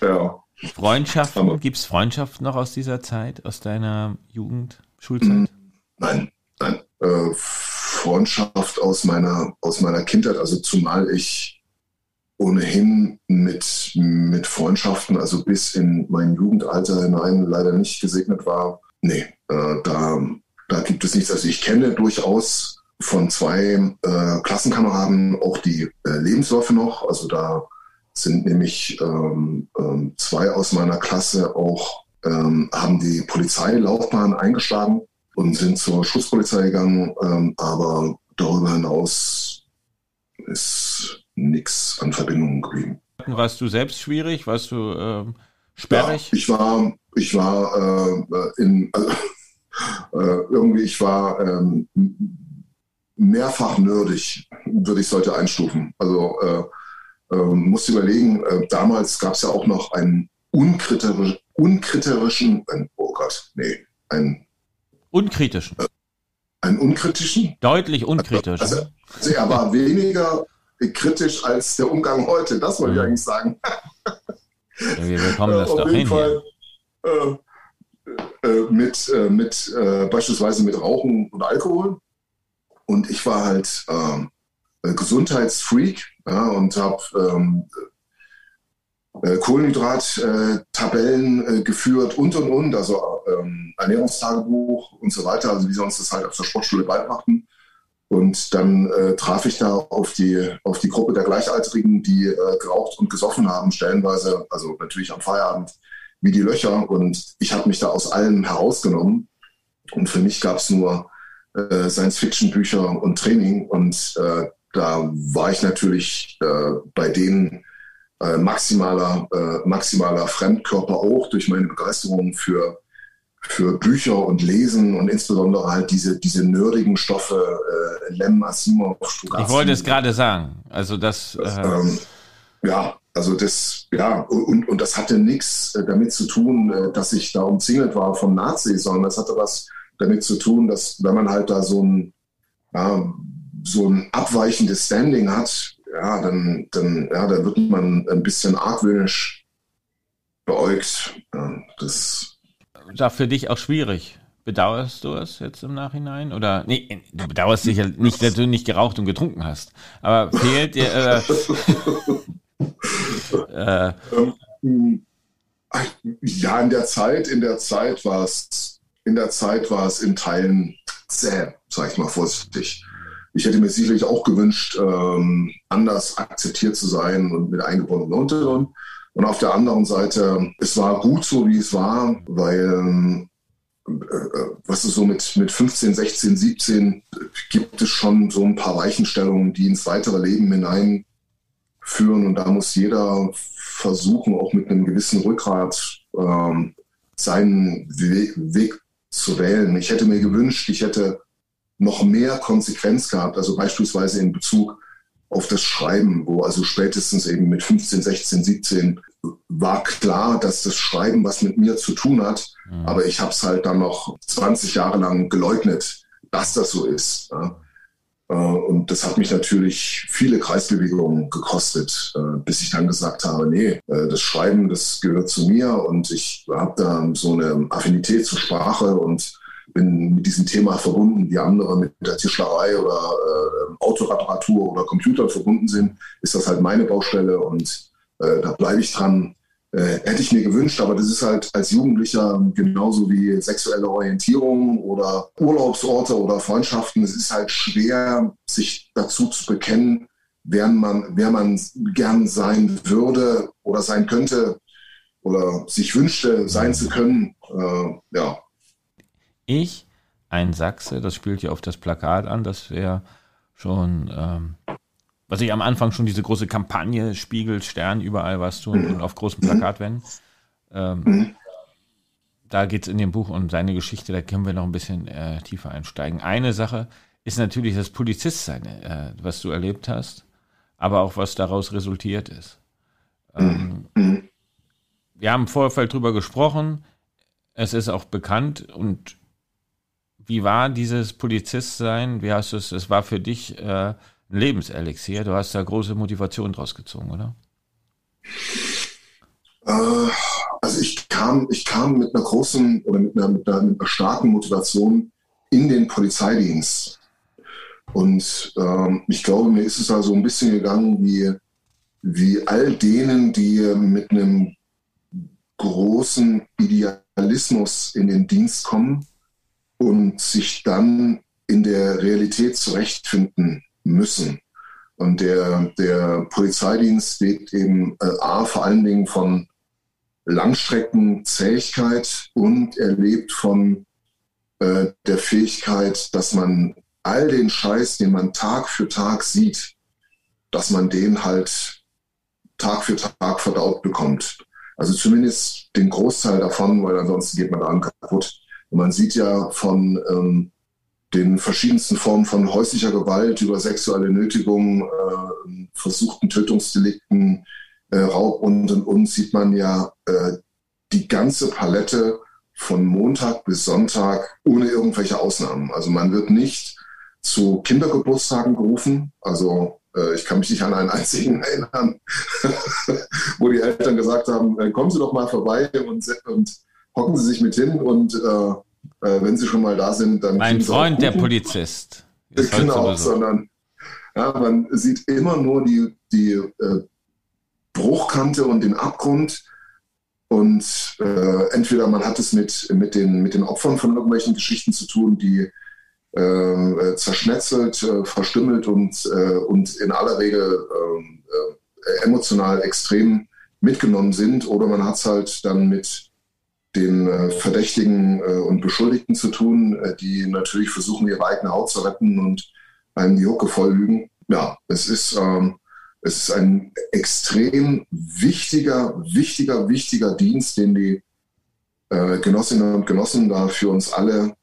<laughs> ja. Freundschaften, gibt es Freundschaften noch aus dieser Zeit, aus deiner Jugend, Schulzeit? Mm, nein, nein. Äh, Freundschaft aus meiner, aus meiner Kindheit, also zumal ich ohnehin mit, mit Freundschaften, also bis in mein Jugendalter hinein leider nicht gesegnet war. Nee, äh, da, da gibt es nichts. Also ich kenne durchaus von zwei äh, Klassenkameraden auch die äh, Lebensläufe noch. Also da sind nämlich ähm, ähm, zwei aus meiner Klasse auch, ähm, haben die Polizeilaufbahn eingeschlagen und sind zur Schutzpolizei gegangen. Ähm, aber darüber hinaus ist nichts an Verbindungen geblieben. Warst du selbst schwierig? Warst du ähm, sperrig? Ja, ich war, ich war äh, in, also, <laughs> äh, irgendwie, ich war ähm, mehrfach nerdig, würde ich heute einstufen. Also äh, äh, musst überlegen, äh, damals gab es ja auch noch einen unkritisch, unkritischen, ein, oh Gott, nee, einen unkritischen. Äh, einen unkritischen? Deutlich unkritisch. Also, also er war weniger kritisch als der Umgang heute. Das wollte ich mhm. eigentlich sagen. Ja, wir bekommen das Auf doch jeden hin. Fall, äh, äh, mit, äh, mit äh, beispielsweise mit Rauchen und Alkohol. Und ich war halt ähm, äh, Gesundheitsfreak ja, und habe ähm, äh, Kohlenhydrat-Tabellen geführt und und und, also ähm, Ernährungstagebuch und so weiter, also wie sie uns das halt auf der Sportschule beibrachten. Und dann äh, traf ich da auf die, auf die Gruppe der Gleichaltrigen, die äh, geraucht und gesoffen haben, stellenweise, also natürlich am Feierabend, wie die Löcher und ich habe mich da aus allem herausgenommen. Und für mich gab es nur äh, Science-Fiction-Bücher und Training und äh, da war ich natürlich äh, bei denen äh, maximaler, äh, maximaler Fremdkörper auch durch meine Begeisterung für, für Bücher und Lesen und insbesondere halt diese, diese nerdigen Stoffe, äh, Lem, Asimov, Strugatsky. Ich wollte es gerade sagen. Also das. das äh, ähm, ja, also das, ja, und, und das hatte nichts äh, damit zu tun, äh, dass ich da umzingelt war von Nazis, sondern das hatte was damit zu tun, dass wenn man halt da so ein, ja, so ein abweichendes Standing hat, ja, dann, dann, ja, dann wird man ein bisschen argwöhnisch beäugt. Ja, das war für dich auch schwierig. Bedauerst du es jetzt im Nachhinein? Oder nee, du bedauerst sicher nicht, dass du nicht geraucht und getrunken hast. Aber fehlt dir. Äh, <laughs> äh, ja, in der Zeit, in der Zeit war es, in der Zeit war es in Teilen zäh, sag ich mal vorsichtig ich hätte mir sicherlich auch gewünscht, ähm, anders akzeptiert zu sein und mit eingebundenen Untergrund. Und auf der anderen Seite, es war gut so, wie es war, weil, äh, äh was ist so mit, mit 15, 16, 17 gibt es schon so ein paar Weichenstellungen, die ins weitere Leben hineinführen. Und da muss jeder versuchen, auch mit einem gewissen Rückgrat ähm, seinen We Weg zu wählen. Ich hätte mir gewünscht, ich hätte noch mehr Konsequenz gehabt, also beispielsweise in Bezug auf das Schreiben, wo also spätestens eben mit 15, 16, 17 war klar, dass das Schreiben was mit mir zu tun hat, mhm. aber ich habe es halt dann noch 20 Jahre lang geleugnet, dass das so ist. Ja. Äh, und das hat mich natürlich viele Kreisbewegungen gekostet, äh, bis ich dann gesagt habe, nee, äh, das Schreiben, das gehört zu mir und ich habe da so eine Affinität zur Sprache und bin mit diesem Thema verbunden, wie andere mit der Tischlerei oder äh, Autoreparatur oder Computer verbunden sind, ist das halt meine Baustelle und äh, da bleibe ich dran. Äh, hätte ich mir gewünscht, aber das ist halt als Jugendlicher genauso wie sexuelle Orientierung oder Urlaubsorte oder Freundschaften. Es ist halt schwer, sich dazu zu bekennen, wer man, wer man gern sein würde oder sein könnte oder sich wünschte, sein zu können. Äh, ja, ich, ein Sachse, das spielt ja auf das Plakat an, das wäre schon, ähm, was ich am Anfang schon diese große Kampagne, Spiegel, Stern, überall was tun und auf großen Plakatwänden. Ähm, da geht es in dem Buch um seine Geschichte, da können wir noch ein bisschen äh, tiefer einsteigen. Eine Sache ist natürlich das Polizistsein, äh, was du erlebt hast, aber auch was daraus resultiert ist. Ähm, wir haben im Vorfeld drüber gesprochen, es ist auch bekannt und wie war dieses Polizist-Sein? Wie hast du es? Es war für dich äh, ein Lebenselixier. Du hast da große Motivation draus gezogen, oder? Äh, also ich kam, ich kam mit einer großen oder mit einer, mit einer, starken Motivation in den Polizeidienst. Und ähm, ich glaube, mir ist es also ein bisschen gegangen wie, wie all denen, die mit einem großen Idealismus in den Dienst kommen und sich dann in der Realität zurechtfinden müssen. Und der, der Polizeidienst lebt eben äh, A, vor allen Dingen von Langstreckenzähigkeit und er lebt von äh, der Fähigkeit, dass man all den Scheiß, den man Tag für Tag sieht, dass man den halt Tag für Tag verdaut bekommt. Also zumindest den Großteil davon, weil ansonsten geht man daran kaputt. Und man sieht ja von ähm, den verschiedensten Formen von häuslicher Gewalt über sexuelle Nötigung, äh, versuchten Tötungsdelikten, äh, Raub und und und sieht man ja äh, die ganze Palette von Montag bis Sonntag ohne irgendwelche Ausnahmen. Also man wird nicht zu Kindergeburtstagen gerufen. Also äh, ich kann mich nicht an einen einzigen <laughs> erinnern, wo die Eltern gesagt haben, äh, kommen Sie doch mal vorbei und, und hocken Sie sich mit hin und äh, äh, wenn Sie schon mal da sind, dann. Mein Freund, der Polizist. Genau, sondern ja, man sieht immer nur die, die äh, Bruchkante und den Abgrund. Und äh, entweder man hat es mit, mit, den, mit den Opfern von irgendwelchen Geschichten zu tun, die äh, zerschnetzelt, äh, verstümmelt und, äh, und in aller Regel ähm, emotional extrem mitgenommen sind. Oder man hat es halt dann mit den äh, Verdächtigen äh, und Beschuldigten zu tun, äh, die natürlich versuchen, ihre eigene Haut zu retten und einem die Hucke voll lügen. Ja, es ist, ähm, es ist ein extrem wichtiger, wichtiger, wichtiger Dienst, den die äh, Genossinnen und Genossen da für uns alle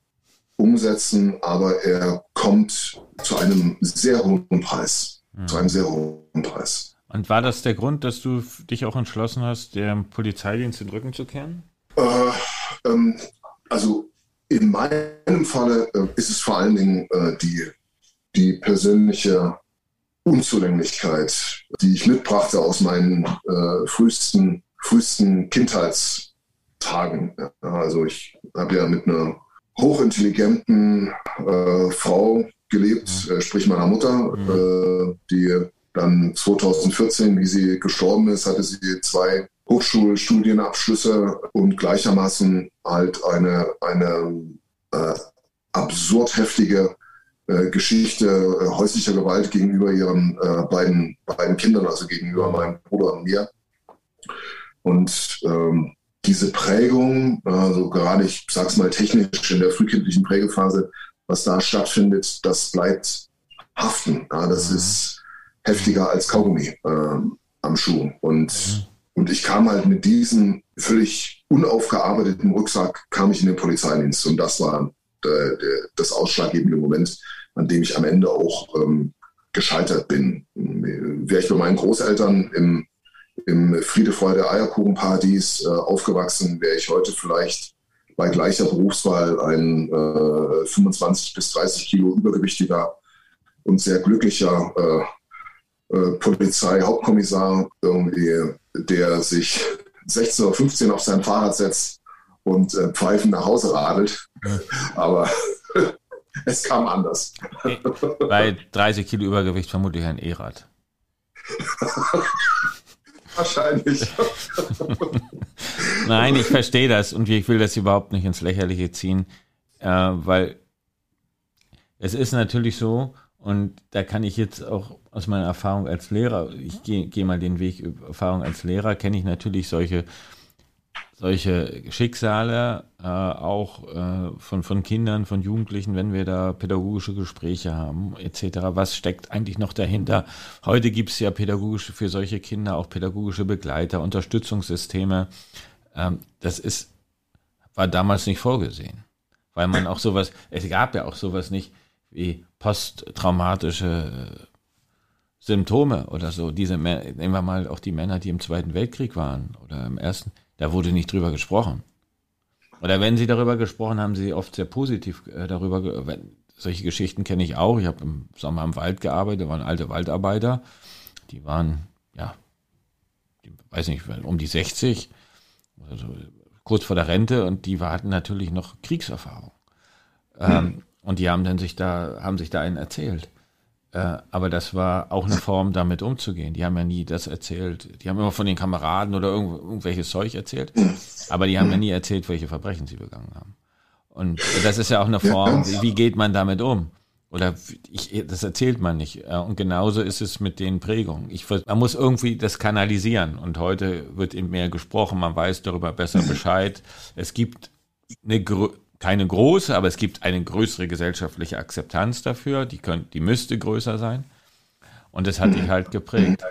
umsetzen, aber er kommt zu einem sehr hohen Preis. Mhm. Zu einem sehr hohen Preis. Und war das der Grund, dass du dich auch entschlossen hast, dem Polizeidienst den Rücken zu kehren? Äh, ähm, also in meinem Falle äh, ist es vor allen Dingen äh, die, die persönliche Unzulänglichkeit, die ich mitbrachte aus meinen äh, frühesten, frühesten Kindheitstagen. Also ich habe ja mit einer hochintelligenten äh, Frau gelebt, mhm. sprich meiner Mutter, mhm. die dann 2014, wie sie gestorben ist, hatte sie zwei Hochschulstudienabschlüsse und gleichermaßen halt eine, eine äh, absurd heftige äh, Geschichte äh, häuslicher Gewalt gegenüber ihren äh, beiden, beiden Kindern, also gegenüber meinem Bruder und mir. Und ähm, diese Prägung, also gerade ich sag's mal technisch in der frühkindlichen Prägephase, was da stattfindet, das bleibt haften. Ja, das mhm. ist heftiger als Kaugummi äh, am Schuh. Und, mhm. Und ich kam halt mit diesem völlig unaufgearbeiteten Rucksack, kam ich in den Polizeidienst. Und das war der, der, das ausschlaggebende Moment, an dem ich am Ende auch ähm, gescheitert bin. Wäre ich bei meinen Großeltern im, im Friede, Freude, Eierkuchenparadies äh, aufgewachsen, wäre ich heute vielleicht bei gleicher Berufswahl ein äh, 25 bis 30 Kilo übergewichtiger und sehr glücklicher äh, Polizeihauptkommissar irgendwie, der sich 16 oder 15 auf sein Fahrrad setzt und äh, pfeifend nach Hause radelt. Aber <laughs> es kam anders. <laughs> Bei 30 Kilo Übergewicht vermutlich ein E-Rad. <laughs> Wahrscheinlich. Nein, ich verstehe das und ich will das überhaupt nicht ins Lächerliche ziehen, äh, weil es ist natürlich so, und da kann ich jetzt auch aus meiner Erfahrung als Lehrer, ich gehe geh mal den Weg Erfahrung als Lehrer, kenne ich natürlich solche, solche Schicksale äh, auch äh, von, von Kindern, von Jugendlichen, wenn wir da pädagogische Gespräche haben, etc. Was steckt eigentlich noch dahinter? Heute gibt es ja pädagogische für solche Kinder auch pädagogische Begleiter, Unterstützungssysteme. Ähm, das ist, war damals nicht vorgesehen. Weil man auch sowas, es gab ja auch sowas nicht wie posttraumatische äh, Symptome oder so. Diese, nehmen wir mal auch die Männer, die im Zweiten Weltkrieg waren oder im Ersten, da wurde nicht drüber gesprochen. Oder wenn sie darüber gesprochen haben, sie oft sehr positiv äh, darüber, solche Geschichten kenne ich auch. Ich habe im Sommer im Wald gearbeitet, waren alte Waldarbeiter. Die waren, ja, die, weiß nicht, um die 60, also kurz vor der Rente und die hatten natürlich noch Kriegserfahrung. Ähm, hm. Ähm, und die haben dann sich da, haben sich da einen erzählt. Äh, aber das war auch eine Form, damit umzugehen. Die haben ja nie das erzählt. Die haben immer von den Kameraden oder irgendw irgendwelches Zeug erzählt. Aber die haben ja nie erzählt, welche Verbrechen sie begangen haben. Und das ist ja auch eine Form, wie, wie geht man damit um? Oder ich, das erzählt man nicht. Äh, und genauso ist es mit den Prägungen. Ich, man muss irgendwie das kanalisieren. Und heute wird eben mehr gesprochen. Man weiß darüber besser Bescheid. Es gibt eine keine große, aber es gibt eine größere gesellschaftliche Akzeptanz dafür. Die, können, die müsste größer sein. Und das hat dich halt geprägt.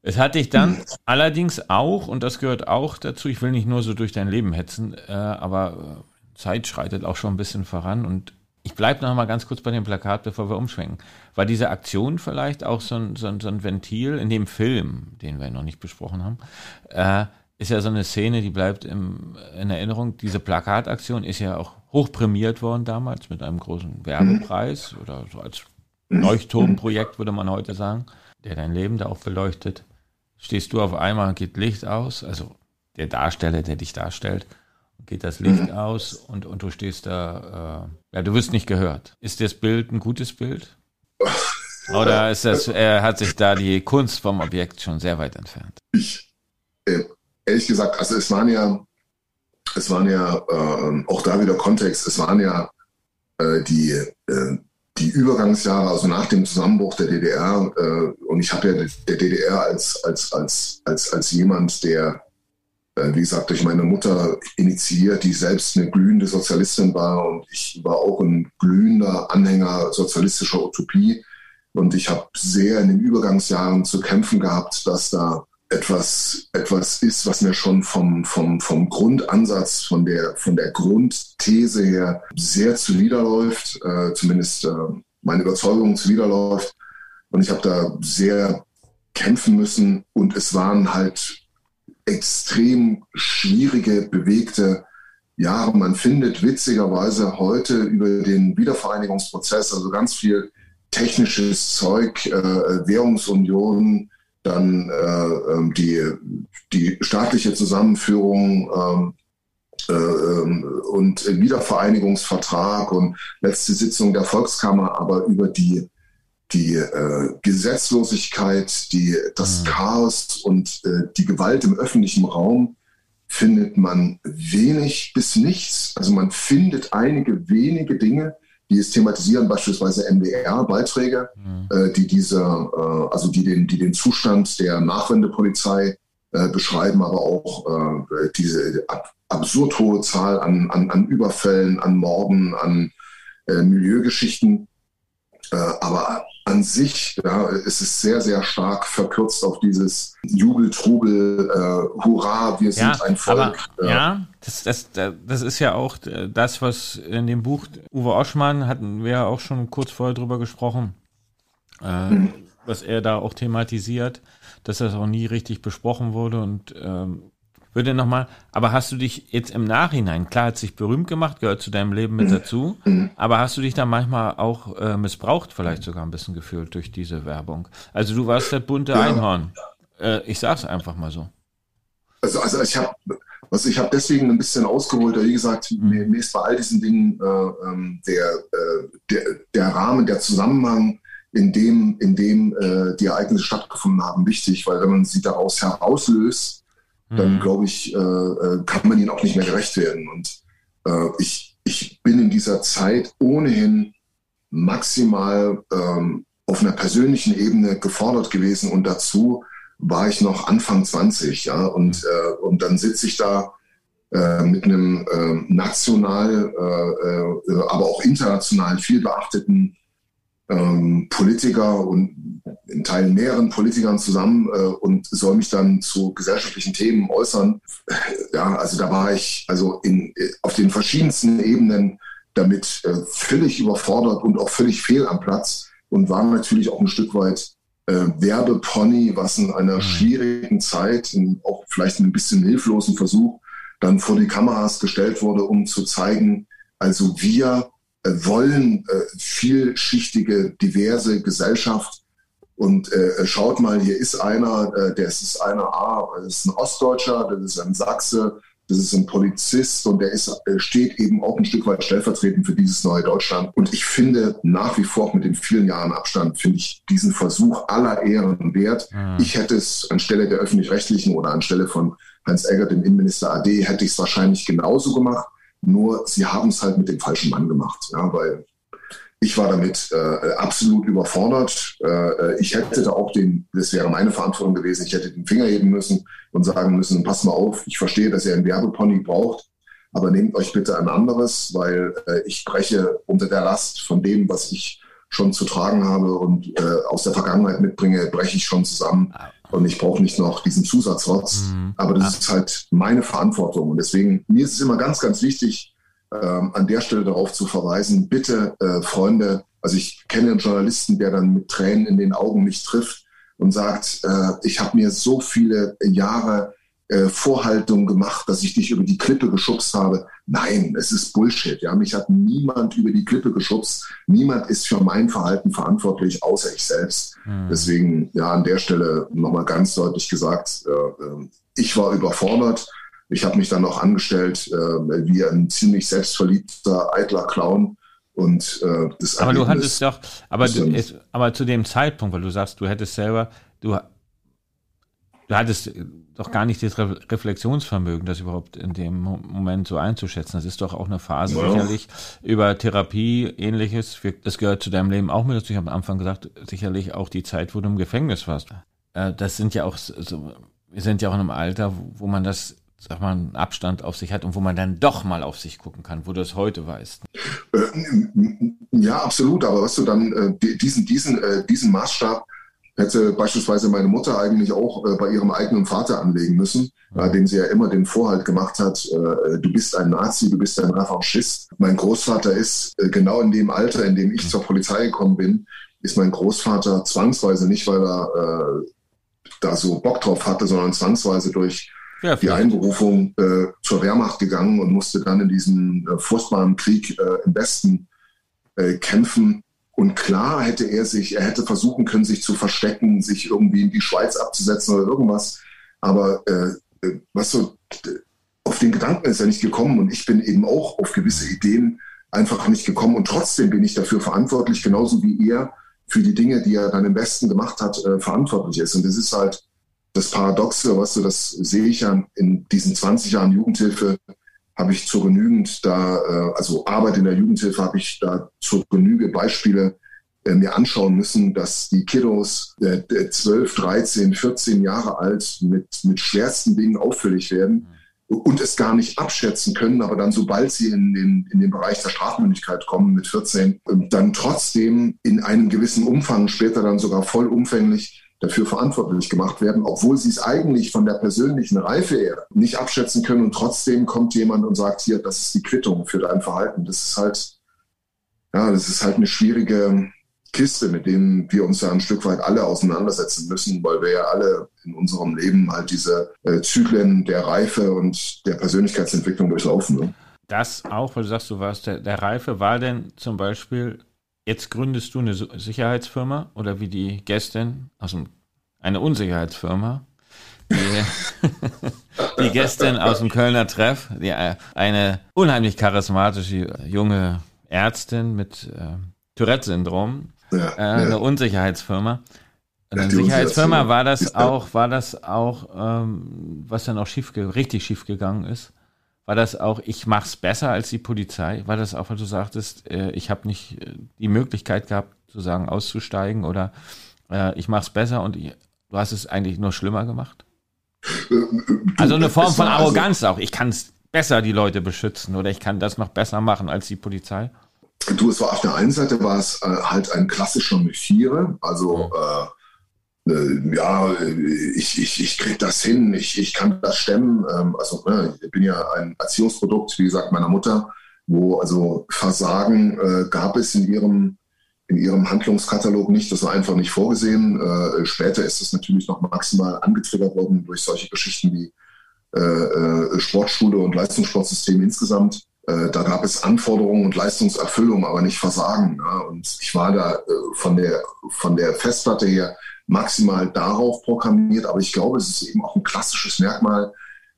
Es hat dich dann allerdings auch, und das gehört auch dazu, ich will nicht nur so durch dein Leben hetzen, äh, aber äh, Zeit schreitet auch schon ein bisschen voran. Und ich bleibe noch mal ganz kurz bei dem Plakat, bevor wir umschwenken. War diese Aktion vielleicht auch so ein, so ein, so ein Ventil in dem Film, den wir noch nicht besprochen haben, äh, ist ja so eine Szene, die bleibt im, in Erinnerung. Diese Plakataktion ist ja auch hochprämiert worden damals mit einem großen Werbepreis mhm. oder so als Leuchtturmprojekt, würde man heute sagen, der dein Leben da auch beleuchtet. Stehst du auf einmal, geht Licht aus, also der Darsteller, der dich darstellt, geht das Licht mhm. aus und, und du stehst da, äh, ja, du wirst nicht gehört. Ist das Bild ein gutes Bild? Oder ist das, äh, hat sich da die Kunst vom Objekt schon sehr weit entfernt? Ich, äh, ehrlich gesagt, also es waren ja, es waren ja äh, auch da wieder Kontext, es waren ja äh, die, äh, die Übergangsjahre, also nach dem Zusammenbruch der DDR, äh, und ich habe ja der DDR als, als, als, als, als jemand, der äh, wie gesagt, durch meine Mutter initiiert, die selbst eine glühende Sozialistin war und ich war auch ein glühender Anhänger sozialistischer Utopie. Und ich habe sehr in den Übergangsjahren zu kämpfen gehabt, dass da etwas, etwas ist, was mir schon vom, vom, vom Grundansatz, von der, von der Grundthese her sehr zuwiderläuft, äh, zumindest äh, meine Überzeugung zuwiderläuft. Und ich habe da sehr kämpfen müssen und es waren halt extrem schwierige, bewegte Jahre. Man findet witzigerweise heute über den Wiedervereinigungsprozess, also ganz viel technisches Zeug, äh, Währungsunion, dann äh, ähm, die, die staatliche Zusammenführung ähm, äh, ähm, und Wiedervereinigungsvertrag und letzte Sitzung der Volkskammer, aber über die die äh, Gesetzlosigkeit, die, das mhm. Chaos und äh, die Gewalt im öffentlichen Raum findet man wenig bis nichts. Also man findet einige wenige Dinge, die es thematisieren, beispielsweise MDR-Beiträge, mhm. äh, die diese, äh, also die den, die den Zustand der Nachwendepolizei äh, beschreiben, aber auch äh, diese ab, absurd hohe Zahl an, an, an Überfällen, an Morden, an äh, Milieugeschichten. Äh, aber an sich ja, ist es sehr, sehr stark verkürzt auf dieses Jubel, Trubel, äh, Hurra, wir sind ja, ein Volk. Aber, ja, ja das, das, das ist ja auch das, was in dem Buch Uwe Oschmann hatten wir ja auch schon kurz vorher drüber gesprochen, äh, mhm. was er da auch thematisiert, dass das auch nie richtig besprochen wurde und ähm, würde nochmal, aber hast du dich jetzt im Nachhinein, klar hat sich berühmt gemacht, gehört zu deinem Leben mit dazu, aber hast du dich da manchmal auch äh, missbraucht, vielleicht sogar ein bisschen gefühlt durch diese Werbung? Also du warst der bunte ja. Einhorn. Äh, ich sag's einfach mal so. Also, also ich habe also ich habe deswegen ein bisschen ausgeholt, wie gesagt, mhm. mir, mir, ist bei all diesen Dingen äh, ähm, der, äh, der, der Rahmen, der Zusammenhang, in dem, in dem äh, die Ereignisse stattgefunden haben, wichtig, weil wenn man sie daraus herauslöst, dann mhm. glaube ich, äh, äh, kann man ihnen auch nicht mehr gerecht werden. Und äh, ich, ich bin in dieser Zeit ohnehin maximal ähm, auf einer persönlichen Ebene gefordert gewesen und dazu war ich noch Anfang 20, ja, und, mhm. äh, und dann sitze ich da äh, mit einem äh, national, äh, aber auch international viel beachteten ähm, Politiker und in Teilen mehreren Politikern zusammen äh, und soll mich dann zu gesellschaftlichen Themen äußern. Ja, also da war ich also in, auf den verschiedensten Ebenen damit äh, völlig überfordert und auch völlig fehl am Platz und war natürlich auch ein Stück weit äh, Werbepony, was in einer mhm. schwierigen Zeit, in, auch vielleicht ein bisschen hilflosen Versuch, dann vor die Kameras gestellt wurde, um zu zeigen, also wir äh, wollen äh, vielschichtige, diverse Gesellschaft. Und äh, schaut mal, hier ist einer, äh, der ist einer, ah, das ist ein Ostdeutscher, das ist ein Sachse, das ist ein Polizist und der ist, äh, steht eben auch ein Stück weit stellvertretend für dieses neue Deutschland. Und ich finde nach wie vor mit den vielen Jahren Abstand, finde ich diesen Versuch aller Ehren wert. Mhm. Ich hätte es anstelle der öffentlich-rechtlichen oder anstelle von Heinz Eggert, dem Innenminister AD, hätte ich es wahrscheinlich genauso gemacht. Nur sie haben es halt mit dem falschen Mann gemacht, ja, weil ich war damit äh, absolut überfordert. Äh, ich hätte da auch den, das wäre meine Verantwortung gewesen, ich hätte den Finger heben müssen und sagen müssen, pass mal auf, ich verstehe, dass ihr einen Werbepony braucht, aber nehmt euch bitte ein anderes, weil äh, ich spreche unter der Last von dem, was ich schon zu tragen habe und äh, aus der Vergangenheit mitbringe, breche ich schon zusammen. Und ich brauche nicht noch diesen Zusatzrotz. Mhm. Aber das ah. ist halt meine Verantwortung. Und deswegen, mir ist es immer ganz, ganz wichtig, ähm, an der Stelle darauf zu verweisen, bitte, äh, Freunde, also ich kenne einen Journalisten, der dann mit Tränen in den Augen mich trifft und sagt, äh, ich habe mir so viele Jahre äh, Vorhaltung gemacht, dass ich dich über die Klippe geschubst habe. Nein, es ist Bullshit. Ja, mich hat niemand über die Klippe geschubst. Niemand ist für mein Verhalten verantwortlich, außer ich selbst. Mhm. Deswegen, ja, an der Stelle nochmal ganz deutlich gesagt, äh, äh, ich war überfordert. Ich habe mich dann noch angestellt äh, wie ein ziemlich selbstverliebter, eitler Clown. Und äh, das Aber Ergebnis, du hattest doch, aber, du, ist, aber zu dem Zeitpunkt, weil du sagst, du hättest selber, du du hattest doch gar nicht das Reflexionsvermögen, das überhaupt in dem Moment so einzuschätzen. Das ist doch auch eine Phase ja. sicherlich über Therapie, ähnliches. Das gehört zu deinem Leben auch mit dazu. Ich habe am Anfang gesagt, sicherlich auch die Zeit, wo du im Gefängnis warst. Äh, das sind ja auch so, wir sind ja auch in einem Alter, wo man das sag mal, einen Abstand auf sich hat und wo man dann doch mal auf sich gucken kann, wo du es heute weißt. Äh, ja, absolut. Aber was du dann äh, diesen, diesen, diesen Maßstab hätte beispielsweise meine Mutter eigentlich auch äh, bei ihrem eigenen Vater anlegen müssen, äh, dem sie ja immer den Vorhalt gemacht hat, äh, du bist ein Nazi, du bist ein Revanchist. Mein Großvater ist äh, genau in dem Alter, in dem ich zur Polizei gekommen bin, ist mein Großvater zwangsweise nicht, weil er äh, da so Bock drauf hatte, sondern zwangsweise durch ja, die Einberufung äh, zur Wehrmacht gegangen und musste dann in diesem furchtbaren Krieg im Westen kämpfen. Und klar hätte er sich, er hätte versuchen können, sich zu verstecken, sich irgendwie in die Schweiz abzusetzen oder irgendwas. Aber äh, äh was so, auf den Gedanken ist er nicht gekommen und ich bin eben auch auf gewisse Ideen einfach nicht gekommen. Und trotzdem bin ich dafür verantwortlich, genauso wie er für die Dinge, die er dann im Westen gemacht hat, äh, verantwortlich ist. Und das ist halt das Paradoxe, was du, das sehe ich ja in diesen 20 Jahren Jugendhilfe, habe ich zur genügend da, äh, also Arbeit in der Jugendhilfe habe ich da zur Genüge Beispiele äh, mir anschauen müssen, dass die Kiddos äh, 12, 13, 14 Jahre alt mit, mit schwersten Dingen auffällig werden und es gar nicht abschätzen können, aber dann sobald sie in den, in den Bereich der Strafmündigkeit kommen mit 14, dann trotzdem in einem gewissen Umfang, später dann sogar vollumfänglich dafür verantwortlich gemacht werden, obwohl sie es eigentlich von der persönlichen Reife her nicht abschätzen können und trotzdem kommt jemand und sagt hier, das ist die Quittung für dein Verhalten. Das ist halt, ja, das ist halt eine schwierige Kiste, mit denen wir uns ja ein Stück weit alle auseinandersetzen müssen, weil wir ja alle in unserem Leben halt diese äh, Zyklen der Reife und der Persönlichkeitsentwicklung durchlaufen. Ne? Das auch, weil du sagst, du warst der, der Reife, war denn zum Beispiel, jetzt gründest du eine Sicherheitsfirma oder wie die Gästin aus dem, eine Unsicherheitsfirma, die, <laughs> die Gästin aus dem Kölner Treff, die, äh, eine unheimlich charismatische junge Ärztin mit äh, Tourette-Syndrom, ja, äh, eine ja. Unsicherheitsfirma. Eine Sicherheitsfirma war das auch, war das auch, ähm, was dann auch schief, richtig schief gegangen ist. War das auch, ich mach's besser als die Polizei? War das auch, weil du sagtest, äh, ich habe nicht äh, die Möglichkeit gehabt, zu sagen, auszusteigen oder äh, ich mach's besser und ich, du hast es eigentlich nur schlimmer gemacht? Äh, äh, also eine Form von Arroganz auch. Ich kann es besser die Leute beschützen oder ich kann das noch besser machen als die Polizei. Du, es war auf der einen Seite war es äh, halt ein klassischer Mechiere, also äh, äh, ja, ich, ich, ich kriege das hin, ich, ich kann das stemmen. Ähm, also ne, ich bin ja ein Erziehungsprodukt, wie gesagt, meiner Mutter, wo also Versagen äh, gab es in ihrem in ihrem Handlungskatalog nicht, das war einfach nicht vorgesehen. Äh, später ist es natürlich noch maximal angetriggert worden durch solche Geschichten wie äh, äh, Sportschule und Leistungssportsystem insgesamt. Äh, da gab es Anforderungen und Leistungserfüllung, aber nicht Versagen. Ne? Und ich war da äh, von der, von der Festplatte her maximal darauf programmiert, aber ich glaube, es ist eben auch ein klassisches Merkmal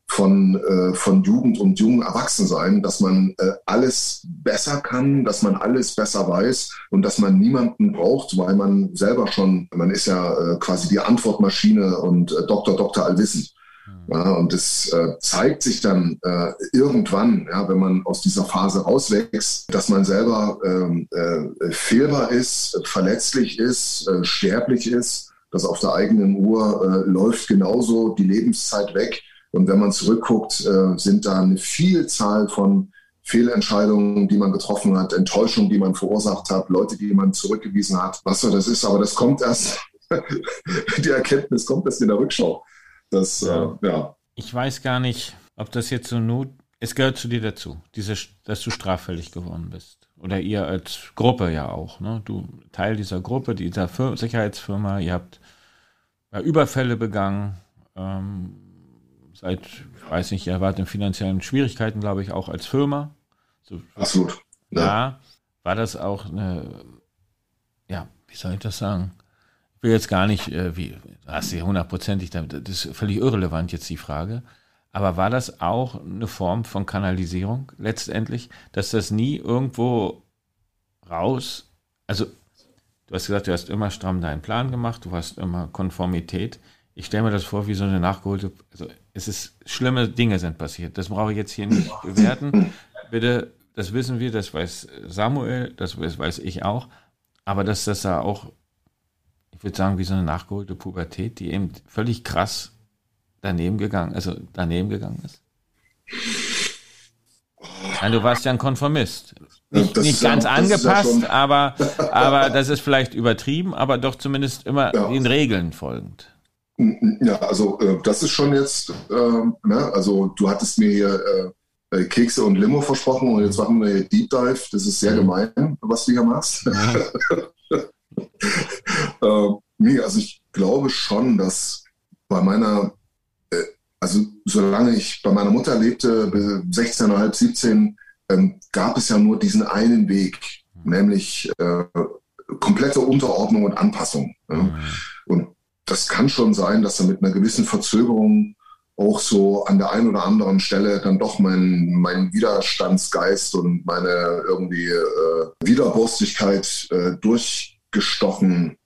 von, äh, von Jugend und jungen Erwachsensein, dass man äh, alles besser kann, dass man alles besser weiß und dass man niemanden braucht, weil man selber schon, man ist ja äh, quasi die Antwortmaschine und äh, Doktor, Doktor allwissend. Ja, und es äh, zeigt sich dann äh, irgendwann, ja, wenn man aus dieser Phase rauswächst, dass man selber ähm, äh, fehlbar ist, verletzlich ist, äh, sterblich ist, dass auf der eigenen Uhr äh, läuft genauso die Lebenszeit weg. Und wenn man zurückguckt, äh, sind da eine Vielzahl von Fehlentscheidungen, die man getroffen hat, Enttäuschungen, die man verursacht hat, Leute, die man zurückgewiesen hat. Was so das ist, aber das kommt erst, <laughs> die Erkenntnis kommt erst in der Rückschau. Das, ja. Äh, ja. Ich weiß gar nicht, ob das jetzt so not. Es gehört zu dir dazu, diese, dass du straffällig geworden bist. Oder ihr als Gruppe ja auch. Ne? Du Teil dieser Gruppe, dieser Fir Sicherheitsfirma, ihr habt ja, Überfälle begangen. Ähm, seit, ich weiß nicht, ihr wart in finanziellen Schwierigkeiten, glaube ich, auch als Firma. So, Absolut. Ja. ja. War das auch eine, ja, wie soll ich das sagen? Ich will jetzt gar nicht, äh, wie, hast du hundertprozentig, das ist völlig irrelevant jetzt die Frage. Aber war das auch eine Form von Kanalisierung letztendlich, dass das nie irgendwo raus, also du hast gesagt, du hast immer stramm deinen Plan gemacht, du hast immer Konformität. Ich stelle mir das vor, wie so eine nachgeholte, also es ist, schlimme Dinge sind passiert. Das brauche ich jetzt hier nicht <laughs> bewerten. Bitte, das wissen wir, das weiß Samuel, das weiß ich auch. Aber dass das da auch ich würde sagen, wie so eine nachgeholte Pubertät, die eben völlig krass daneben gegangen, also daneben gegangen ist? Ja, du warst ja ein Konformist. Nicht, nicht ganz ja, angepasst, ja aber, aber das ist vielleicht übertrieben, aber doch zumindest immer ja. den Regeln folgend. Ja, also äh, das ist schon jetzt, äh, ne? also du hattest mir hier äh, äh, Kekse und Limo versprochen und jetzt machen wir hier Deep Dive. Das ist sehr mhm. gemein, was du hier machst. Mhm. <laughs> äh, nee, also ich glaube schon, dass bei meiner, also solange ich bei meiner Mutter lebte, 16,5, 17, ähm, gab es ja nur diesen einen Weg, mhm. nämlich äh, komplette Unterordnung und Anpassung. Mhm. Und das kann schon sein, dass er mit einer gewissen Verzögerung auch so an der einen oder anderen Stelle dann doch mein, mein Widerstandsgeist und meine irgendwie äh, Widerborstigkeit äh, durchgestochen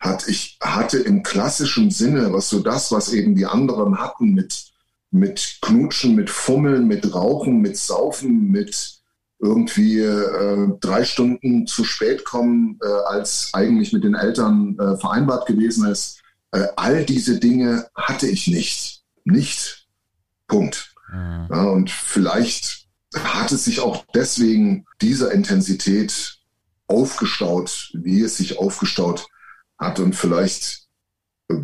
hat. Ich hatte im klassischen Sinne, was so das, was eben die anderen hatten mit, mit Knutschen, mit Fummeln, mit Rauchen, mit Saufen, mit irgendwie äh, drei Stunden zu spät kommen, äh, als eigentlich mit den Eltern äh, vereinbart gewesen ist, äh, all diese Dinge hatte ich nicht. Nicht. Punkt. Mhm. Ja, und vielleicht hat es sich auch deswegen dieser Intensität aufgestaut, wie es sich aufgestaut hat. Und vielleicht äh,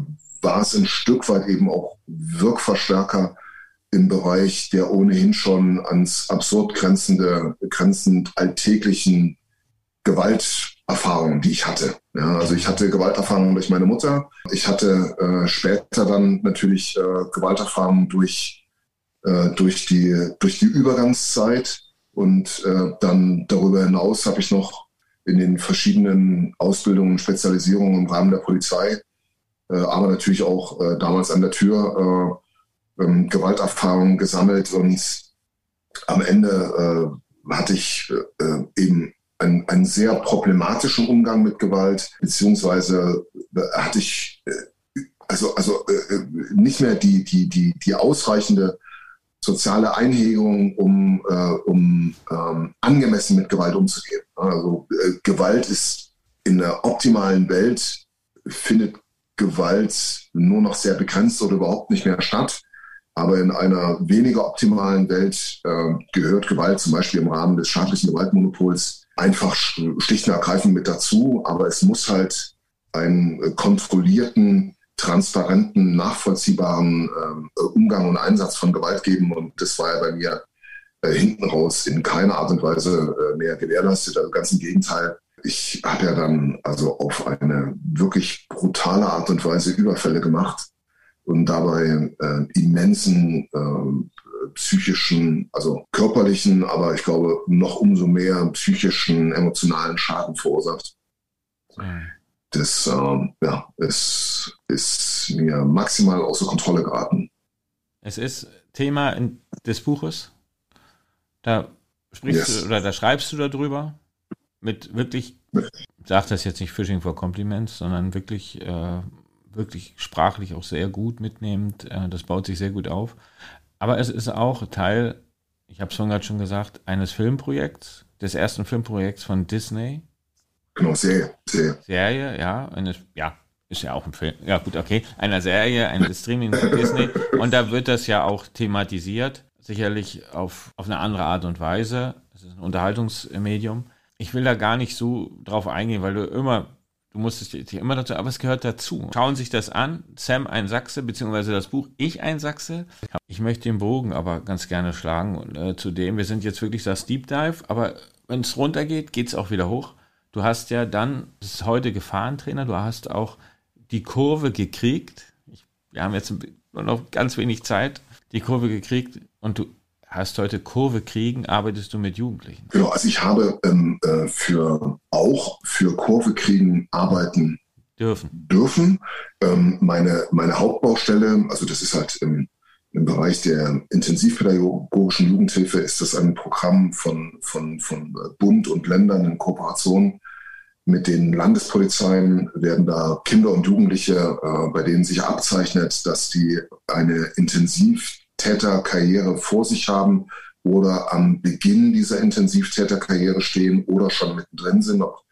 war es ein Stück weit eben auch Wirkverstärker im Bereich der ohnehin schon ans absurd grenzende, grenzend alltäglichen Gewalt Erfahrungen, die ich hatte. Ja, also ich hatte Gewalterfahrungen durch meine Mutter. Ich hatte äh, später dann natürlich äh, Gewalterfahrungen durch, äh, durch, die, durch die Übergangszeit. Und äh, dann darüber hinaus habe ich noch in den verschiedenen Ausbildungen und Spezialisierungen im Rahmen der Polizei, äh, aber natürlich auch äh, damals an der Tür ähm, Gewalterfahrungen gesammelt. Und am Ende hatte ich eben einen, einen sehr problematischen Umgang mit Gewalt, beziehungsweise äh, hatte ich äh, also, also äh, nicht mehr die, die, die, die ausreichende soziale Einhegung, um, äh, um ähm, angemessen mit Gewalt umzugehen. Also äh, Gewalt ist in der optimalen Welt, findet Gewalt nur noch sehr begrenzt oder überhaupt nicht mehr statt. Aber in einer weniger optimalen Welt äh, gehört Gewalt zum Beispiel im Rahmen des staatlichen Gewaltmonopols einfach schlicht und ergreifend mit dazu, aber es muss halt einen kontrollierten, transparenten, nachvollziehbaren äh, Umgang und Einsatz von Gewalt geben. Und das war ja bei mir äh, hinten raus in keiner Art und Weise äh, mehr gewährleistet. Also ganz im Gegenteil. Ich habe ja dann also auf eine wirklich brutale Art und Weise Überfälle gemacht und dabei äh, immensen äh, psychischen, also körperlichen, aber ich glaube noch umso mehr psychischen, emotionalen Schaden verursacht. Mhm. Das ähm, ja, es ist mir maximal außer Kontrolle geraten. Es ist Thema des Buches. Da sprichst yes. du oder da schreibst du darüber mit wirklich, ich sage das jetzt nicht Fishing for Compliments, sondern wirklich, äh, wirklich sprachlich auch sehr gut mitnehmend. Äh, das baut sich sehr gut auf. Aber es ist auch Teil, ich habe es vorhin gerade schon gesagt, eines Filmprojekts, des ersten Filmprojekts von Disney. Genau, Serie. Serie, Serie ja. Eine, ja, ist ja auch ein Film. Ja, gut, okay. Einer Serie, ein <laughs> Streaming von Disney. Und da wird das ja auch thematisiert. Sicherlich auf, auf eine andere Art und Weise. Es ist ein Unterhaltungsmedium. Ich will da gar nicht so drauf eingehen, weil du immer Du musstest dich immer dazu, aber es gehört dazu. Schauen sich das an. Sam ein Sachse, beziehungsweise das Buch Ich ein Sachse. Ich möchte den Bogen aber ganz gerne schlagen und, äh, zu dem. Wir sind jetzt wirklich das Deep Dive, aber wenn es runtergeht, geht es auch wieder hoch. Du hast ja dann, das ist heute Gefahrentrainer, du hast auch die Kurve gekriegt. Ich, wir haben jetzt nur noch ganz wenig Zeit, die Kurve gekriegt und du Heißt heute Kurve kriegen, arbeitest du mit Jugendlichen? Genau, also ich habe ähm, äh, für auch für Kurve kriegen arbeiten dürfen. dürfen. Ähm, meine, meine Hauptbaustelle, also das ist halt im, im Bereich der intensivpädagogischen Jugendhilfe, ist das ein Programm von, von, von Bund und Ländern in Kooperation mit den Landespolizeien werden da Kinder und Jugendliche, äh, bei denen sich abzeichnet, dass die eine intensiv Täterkarriere vor sich haben oder am Beginn dieser Intensivtäterkarriere stehen oder schon mittendrin sind. Auch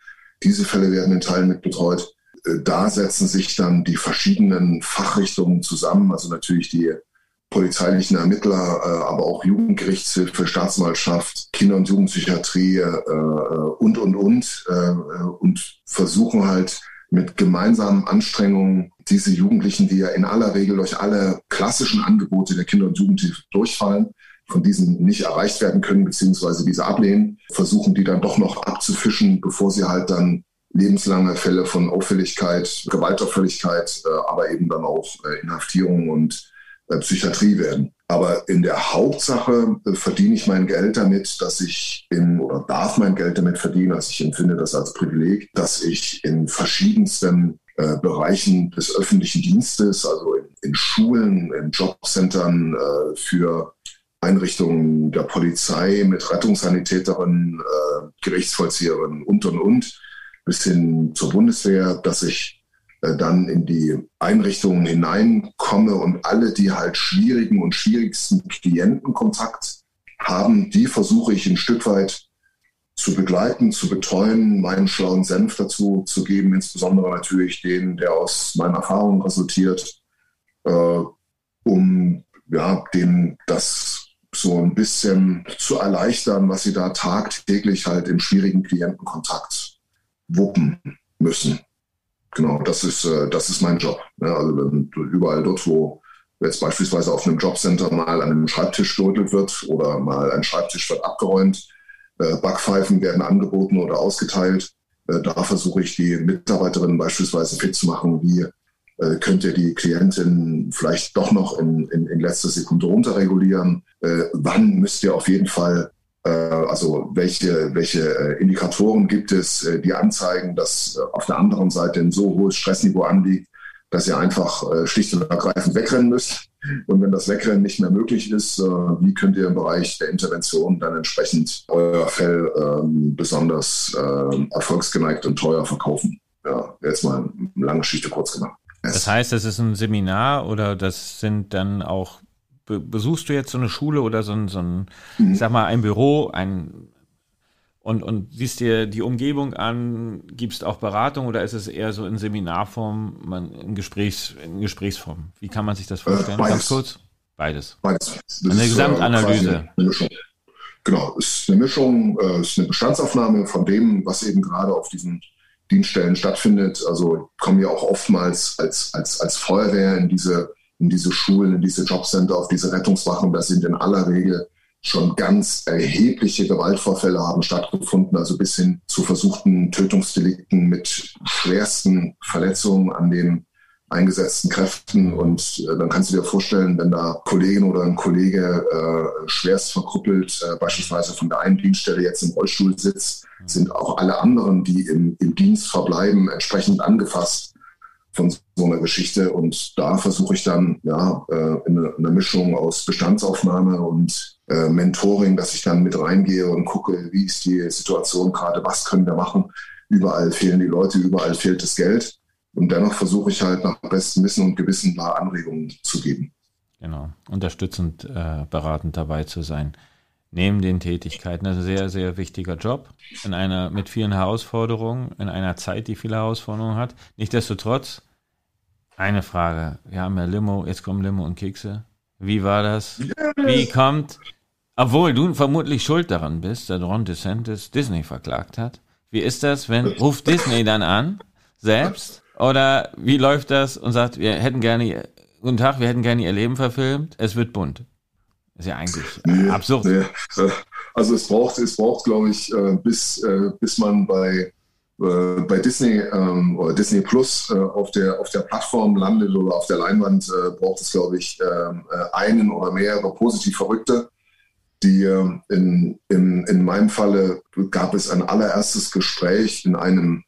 diese Fälle werden in Teilen mit betreut. Äh, da setzen sich dann die verschiedenen Fachrichtungen zusammen, also natürlich die polizeilichen Ermittler, äh, aber auch Jugendgerichtshilfe, Staatsanwaltschaft, Kinder- und Jugendpsychiatrie äh, und, und, und. Äh, und versuchen halt mit gemeinsamen Anstrengungen diese Jugendlichen, die ja in aller Regel durch alle klassischen Angebote der Kinder- und Jugendhilfe durchfallen, von diesen nicht erreicht werden können, beziehungsweise diese ablehnen, versuchen die dann doch noch abzufischen, bevor sie halt dann lebenslange Fälle von Auffälligkeit, Gewaltauffälligkeit, äh, aber eben dann auch äh, Inhaftierung und äh, Psychiatrie werden. Aber in der Hauptsache verdiene ich mein Geld damit, dass ich in oder darf mein Geld damit verdienen, also ich empfinde das als Privileg, dass ich in verschiedensten äh, Bereichen des öffentlichen Dienstes, also in, in Schulen, in Jobcentern äh, für Einrichtungen der Polizei mit Rettungssanitäterinnen, äh, Gerichtsvollzieherinnen und und und bis hin zur Bundeswehr, dass ich äh, dann in die Einrichtungen hineinkomme und alle, die halt schwierigen und schwierigsten Klientenkontakt haben, die versuche ich ein Stück weit zu begleiten, zu betreuen, meinen schlauen Senf dazu zu geben, insbesondere natürlich den, der aus meinen Erfahrungen resultiert, äh, um ja, dem das so ein bisschen zu erleichtern, was sie da tagtäglich halt im schwierigen Klientenkontakt wuppen müssen. Genau, das ist, äh, das ist mein Job. Ja, also wenn überall dort, wo jetzt beispielsweise auf einem Jobcenter mal an einem Schreibtisch gerüttelt wird oder mal ein Schreibtisch wird abgeräumt, äh, Backpfeifen werden angeboten oder ausgeteilt. Äh, da versuche ich die Mitarbeiterinnen beispielsweise fit zu machen, wie äh, könnt ihr die Klientin vielleicht doch noch in, in, in letzter Sekunde runterregulieren. Äh, wann müsst ihr auf jeden Fall also welche, welche äh, Indikatoren gibt es, äh, die anzeigen, dass auf der anderen Seite ein so hohes Stressniveau anliegt, dass ihr einfach schlicht und ergreifend wegrennen müsst. Und wenn das Wegrennen nicht mehr möglich ist, wie könnt ihr im Bereich der Intervention dann entsprechend euer Fell ähm, besonders ähm, erfolgsgeneigt und teuer verkaufen? Ja, jetzt mal eine lange Geschichte kurz gemacht. Das heißt, das ist ein Seminar oder das sind dann auch besuchst du jetzt so eine Schule oder so ein, so ein mhm. ich sag mal, ein Büro, ein und, und siehst dir die Umgebung an, gibst auch Beratung oder ist es eher so in Seminarform, man, in, Gesprächs, in Gesprächsform? Wie kann man sich das vorstellen? Äh, Ganz kurz? Beides. Beides. Das eine ist, äh, Gesamtanalyse. Eine Mischung. Genau, es ist eine Mischung, äh, es ist eine Bestandsaufnahme von dem, was eben gerade auf diesen Dienststellen stattfindet. Also kommen ja auch oftmals als, als, als Feuerwehr in diese in diese Schulen, in diese Jobcenter, auf diese Rettungswachen. Da sind in aller Regel schon ganz erhebliche Gewaltvorfälle haben stattgefunden, also bis hin zu versuchten Tötungsdelikten mit schwersten Verletzungen an den eingesetzten Kräften. Und äh, dann kannst du dir vorstellen, wenn da Kollegin oder ein Kollege äh, schwerst verkrüppelt, äh, beispielsweise von der einen Dienststelle jetzt im Rollstuhl sitzt, sind auch alle anderen, die im, im Dienst verbleiben, entsprechend angefasst von so einer Geschichte. Und da versuche ich dann ja äh, in einer Mischung aus Bestandsaufnahme und äh, Mentoring, dass ich dann mit reingehe und gucke, wie ist die Situation gerade, was können wir machen. Überall fehlen die Leute, überall fehlt das Geld. Und dennoch versuche ich halt nach bestem Wissen und Gewissen da Anregungen zu geben. Genau, unterstützend, äh, beratend dabei zu sein. Neben den Tätigkeiten, das ist ein sehr, sehr wichtiger Job in einer mit vielen Herausforderungen, in einer Zeit, die viele Herausforderungen hat. Nichtsdestotrotz eine Frage. Wir haben ja Limo, jetzt kommen Limo und Kekse. Wie war das? Wie kommt, obwohl du vermutlich schuld daran bist, dass Ron DeSantis Disney verklagt hat. Wie ist das, wenn, ruft Disney dann an, selbst? Oder wie läuft das und sagt, wir hätten gerne, guten Tag, wir hätten gerne ihr Leben verfilmt, es wird bunt. Ist ja eigentlich <laughs> nee, absurd. Nee. Also es braucht, es braucht, glaube ich, äh, bis, äh, bis man bei äh, bei Disney ähm, oder Disney Plus auf, der, auf der Plattform landet oder auf der Leinwand, braucht es, glaube ich, ähm, äh, einen oder mehrere positiv Verrückte. Die ähm, in, in, in meinem Falle gab es ein allererstes Gespräch in einem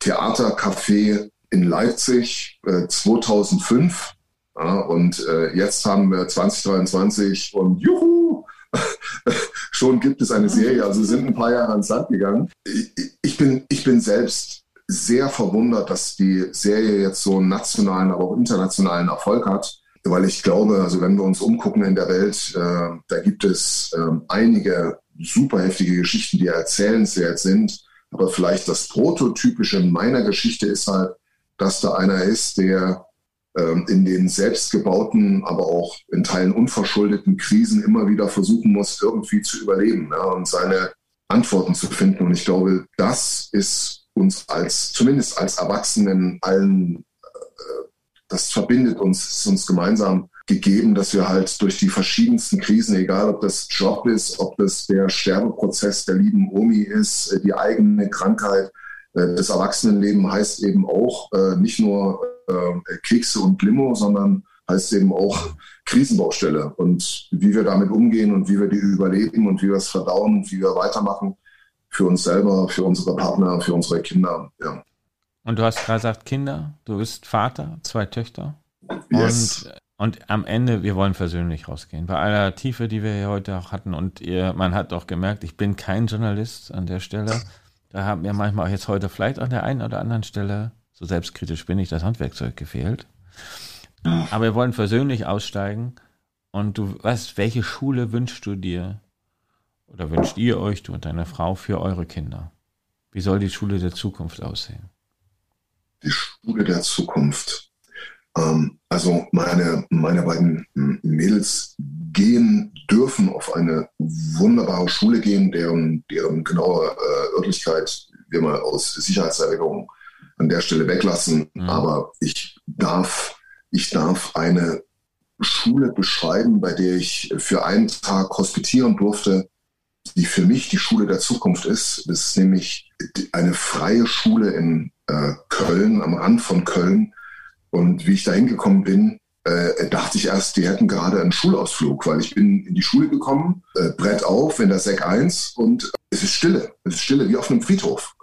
Theatercafé in Leipzig 2005. Ja, und äh, jetzt haben wir 2023 und juhu, <laughs> schon gibt es eine Serie, also sind ein paar Jahre ans Land gegangen. Ich, ich, bin, ich bin selbst sehr verwundert, dass die Serie jetzt so einen nationalen, aber auch internationalen Erfolg hat, weil ich glaube, also wenn wir uns umgucken in der Welt, äh, da gibt es äh, einige super heftige Geschichten, die erzählenswert sind. Aber vielleicht das Prototypische meiner Geschichte ist halt, dass da einer ist, der in den selbstgebauten, aber auch in Teilen unverschuldeten Krisen immer wieder versuchen muss, irgendwie zu überleben ja, und seine Antworten zu finden. Und ich glaube, das ist uns als, zumindest als Erwachsenen allen, äh, das verbindet uns, ist uns gemeinsam gegeben, dass wir halt durch die verschiedensten Krisen, egal ob das Job ist, ob das der Sterbeprozess der lieben Omi ist, äh, die eigene Krankheit, das Erwachsenenleben heißt eben auch äh, nicht nur äh, Kekse und Limo, sondern heißt eben auch Krisenbaustelle. Und wie wir damit umgehen und wie wir die überleben und wie wir es verdauen und wie wir weitermachen für uns selber, für unsere Partner, für unsere Kinder. Ja. Und du hast gerade gesagt, Kinder, du bist Vater, zwei Töchter. Yes. Und, und am Ende, wir wollen versöhnlich rausgehen. Bei aller Tiefe, die wir hier heute auch hatten. Und ihr, man hat auch gemerkt, ich bin kein Journalist an der Stelle. Da haben mir manchmal auch jetzt heute vielleicht an der einen oder anderen Stelle so selbstkritisch bin ich, das Handwerkzeug gefehlt. Aber wir wollen versöhnlich aussteigen. Und du weißt, welche Schule wünschst du dir oder wünscht ihr euch, du und deine Frau, für eure Kinder? Wie soll die Schule der Zukunft aussehen? Die Schule der Zukunft. Ähm, also meine, meine beiden Mädels gehen, dürfen auf eine wunderbare Schule gehen, deren, deren genaue äh, Örtlichkeit wir mal aus Sicherheitserwägungen an der Stelle weglassen. Mhm. Aber ich darf, ich darf eine Schule beschreiben, bei der ich für einen Tag hospitieren durfte, die für mich die Schule der Zukunft ist. Das ist nämlich eine freie Schule in äh, Köln, am Rand von Köln. Und wie ich da hingekommen bin, äh, dachte ich erst, die hätten gerade einen Schulausflug, weil ich bin in die Schule gekommen, äh, Brett auf in der Sek 1 und es ist Stille. Es ist Stille, wie auf einem Friedhof.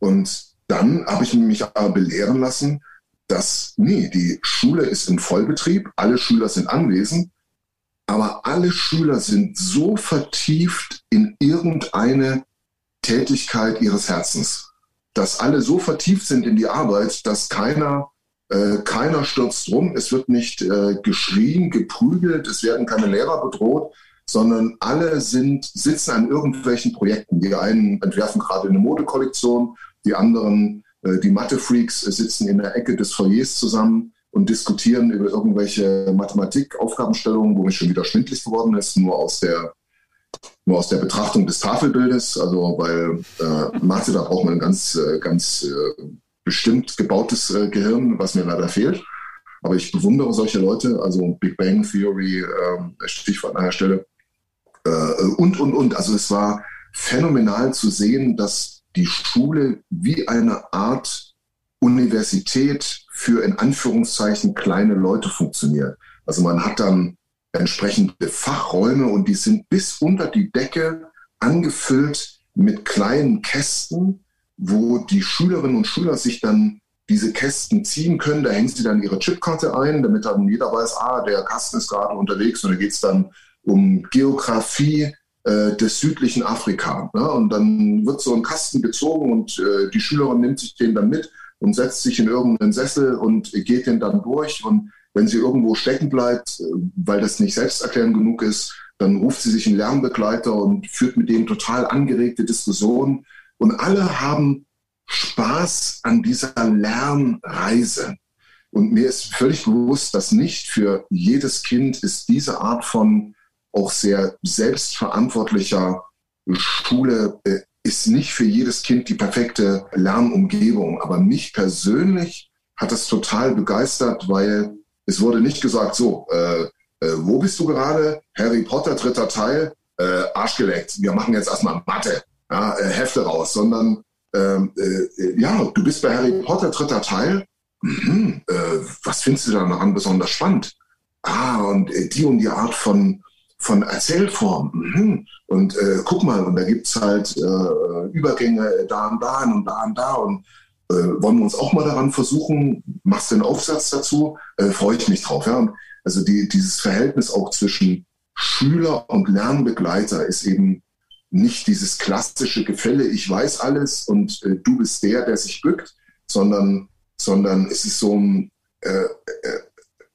Und dann habe ich mich aber belehren lassen, dass, nee, die Schule ist in Vollbetrieb, alle Schüler sind anwesend, aber alle Schüler sind so vertieft in irgendeine Tätigkeit ihres Herzens, dass alle so vertieft sind in die Arbeit, dass keiner, äh, keiner stürzt rum, es wird nicht äh, geschrien, geprügelt, es werden keine Lehrer bedroht, sondern alle sind, sitzen an irgendwelchen Projekten. Die einen entwerfen gerade eine Modekollektion, die anderen, äh, die Mathe-Freaks, sitzen in der Ecke des Foyers zusammen und diskutieren über irgendwelche Mathematikaufgabenstellungen, wo mir schon wieder schwindlig geworden ist, nur aus der nur aus der Betrachtung des Tafelbildes, also weil äh, Mathe, da braucht man ganz, äh, ganz äh, bestimmt gebautes äh, Gehirn, was mir leider fehlt. Aber ich bewundere solche Leute, also Big Bang Theory, äh, Stichwort an einer Stelle, äh, und, und, und. Also es war phänomenal zu sehen, dass die Schule wie eine Art Universität für in Anführungszeichen kleine Leute funktioniert. Also man hat dann entsprechende Fachräume und die sind bis unter die Decke angefüllt mit kleinen Kästen, wo die Schülerinnen und Schüler sich dann diese Kästen ziehen können. Da hängen sie dann ihre Chipkarte ein, damit dann jeder weiß, ah, der Kasten ist gerade unterwegs und da geht es dann um Geografie, äh, des südlichen Afrika. Ne? Und dann wird so ein Kasten gezogen und äh, die Schülerin nimmt sich den dann mit und setzt sich in irgendeinen Sessel und geht den dann durch. Und wenn sie irgendwo stecken bleibt, äh, weil das nicht selbsterklärend genug ist, dann ruft sie sich einen Lernbegleiter und führt mit dem total angeregte Diskussionen. Und alle haben Spaß an dieser Lernreise. Und mir ist völlig bewusst, dass nicht für jedes Kind ist diese Art von auch sehr selbstverantwortlicher Schule äh, ist nicht für jedes Kind die perfekte Lernumgebung. Aber mich persönlich hat das total begeistert, weil es wurde nicht gesagt, so, äh, äh, wo bist du gerade? Harry Potter, dritter Teil, äh, Arschgeleckt, wir machen jetzt erstmal Mathe, ja, äh, Hefte raus, sondern ähm, äh, ja, du bist bei Harry Potter, dritter Teil. Mhm, was findest du daran besonders spannend? Ah, und die und die Art von von Erzählform. Mhm. Und äh, guck mal, und da gibt es halt äh, Übergänge da und da und da und da. Und äh, wollen wir uns auch mal daran versuchen, machst du einen Aufsatz dazu, äh, freue ich mich drauf. Ja? Und also die, dieses Verhältnis auch zwischen Schüler und Lernbegleiter ist eben nicht dieses klassische Gefälle, ich weiß alles und äh, du bist der, der sich bückt, sondern, sondern es ist so ein, äh, äh,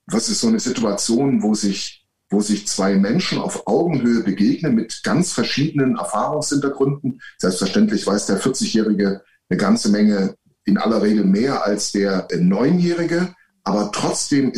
was ist so eine Situation, wo sich wo sich zwei Menschen auf Augenhöhe begegnen mit ganz verschiedenen Erfahrungshintergründen. Selbstverständlich weiß der 40-Jährige eine ganze Menge, in aller Regel mehr als der Neunjährige. aber trotzdem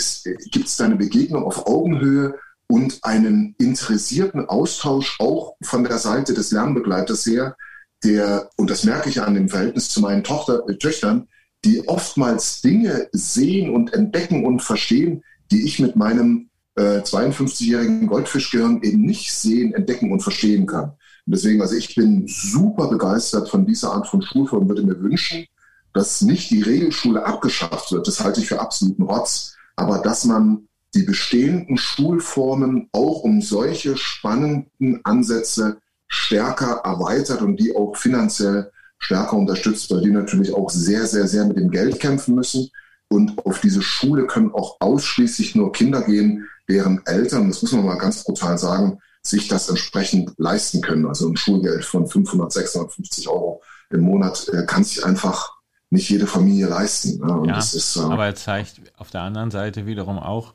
gibt es da eine Begegnung auf Augenhöhe und einen interessierten Austausch auch von der Seite des Lernbegleiters her, der, und das merke ich an dem Verhältnis zu meinen Tochter, äh, Töchtern, die oftmals Dinge sehen und entdecken und verstehen, die ich mit meinem äh, 52-jährigen Goldfischgehirn eben nicht sehen, entdecken und verstehen kann. Und deswegen, also ich bin super begeistert von dieser Art von Schulform, würde mir wünschen, dass nicht die Regelschule abgeschafft wird. Das halte ich für absoluten Rotz. Aber dass man die bestehenden Schulformen auch um solche spannenden Ansätze stärker erweitert und die auch finanziell stärker unterstützt, weil die natürlich auch sehr, sehr, sehr mit dem Geld kämpfen müssen. Und auf diese Schule können auch ausschließlich nur Kinder gehen, deren Eltern, das muss man mal ganz brutal sagen, sich das entsprechend leisten können. Also ein Schulgeld von 500, 650 Euro im Monat äh, kann sich einfach nicht jede Familie leisten. Ne? ja, ist, äh, aber er zeigt auf der anderen Seite wiederum auch,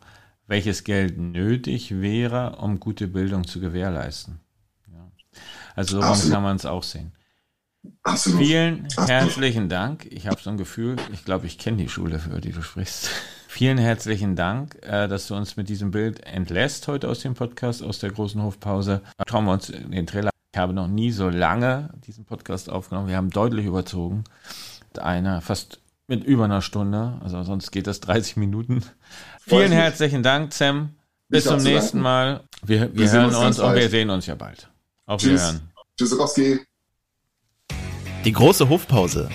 welches Geld nötig wäre, um gute Bildung zu gewährleisten. Ja. Also so kann man es auch sehen. Absolut. Vielen Absolut. herzlichen Dank. Ich habe so ein Gefühl, ich glaube, ich kenne die Schule, für die du sprichst. <laughs> Vielen herzlichen Dank, äh, dass du uns mit diesem Bild entlässt heute aus dem Podcast, aus der großen Hofpause. Schauen wir uns den Trailer. Ich habe noch nie so lange diesen Podcast aufgenommen. Wir haben deutlich überzogen. Einer fast mit über einer Stunde. Also sonst geht das 30 Minuten. Vielen herzlichen Dank, Sam. Bis zum nächsten Mal. Wir, wir, wir hören uns, uns und wir sehen uns ja bald. Auf Tschüss. Wiederhören. Tschüss, Die große Hofpause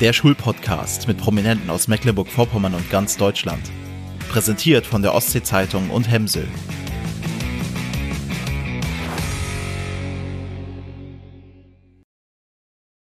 der Schulpodcast mit Prominenten aus Mecklenburg-Vorpommern und ganz Deutschland. Präsentiert von der Ostsee-Zeitung und Hemsel.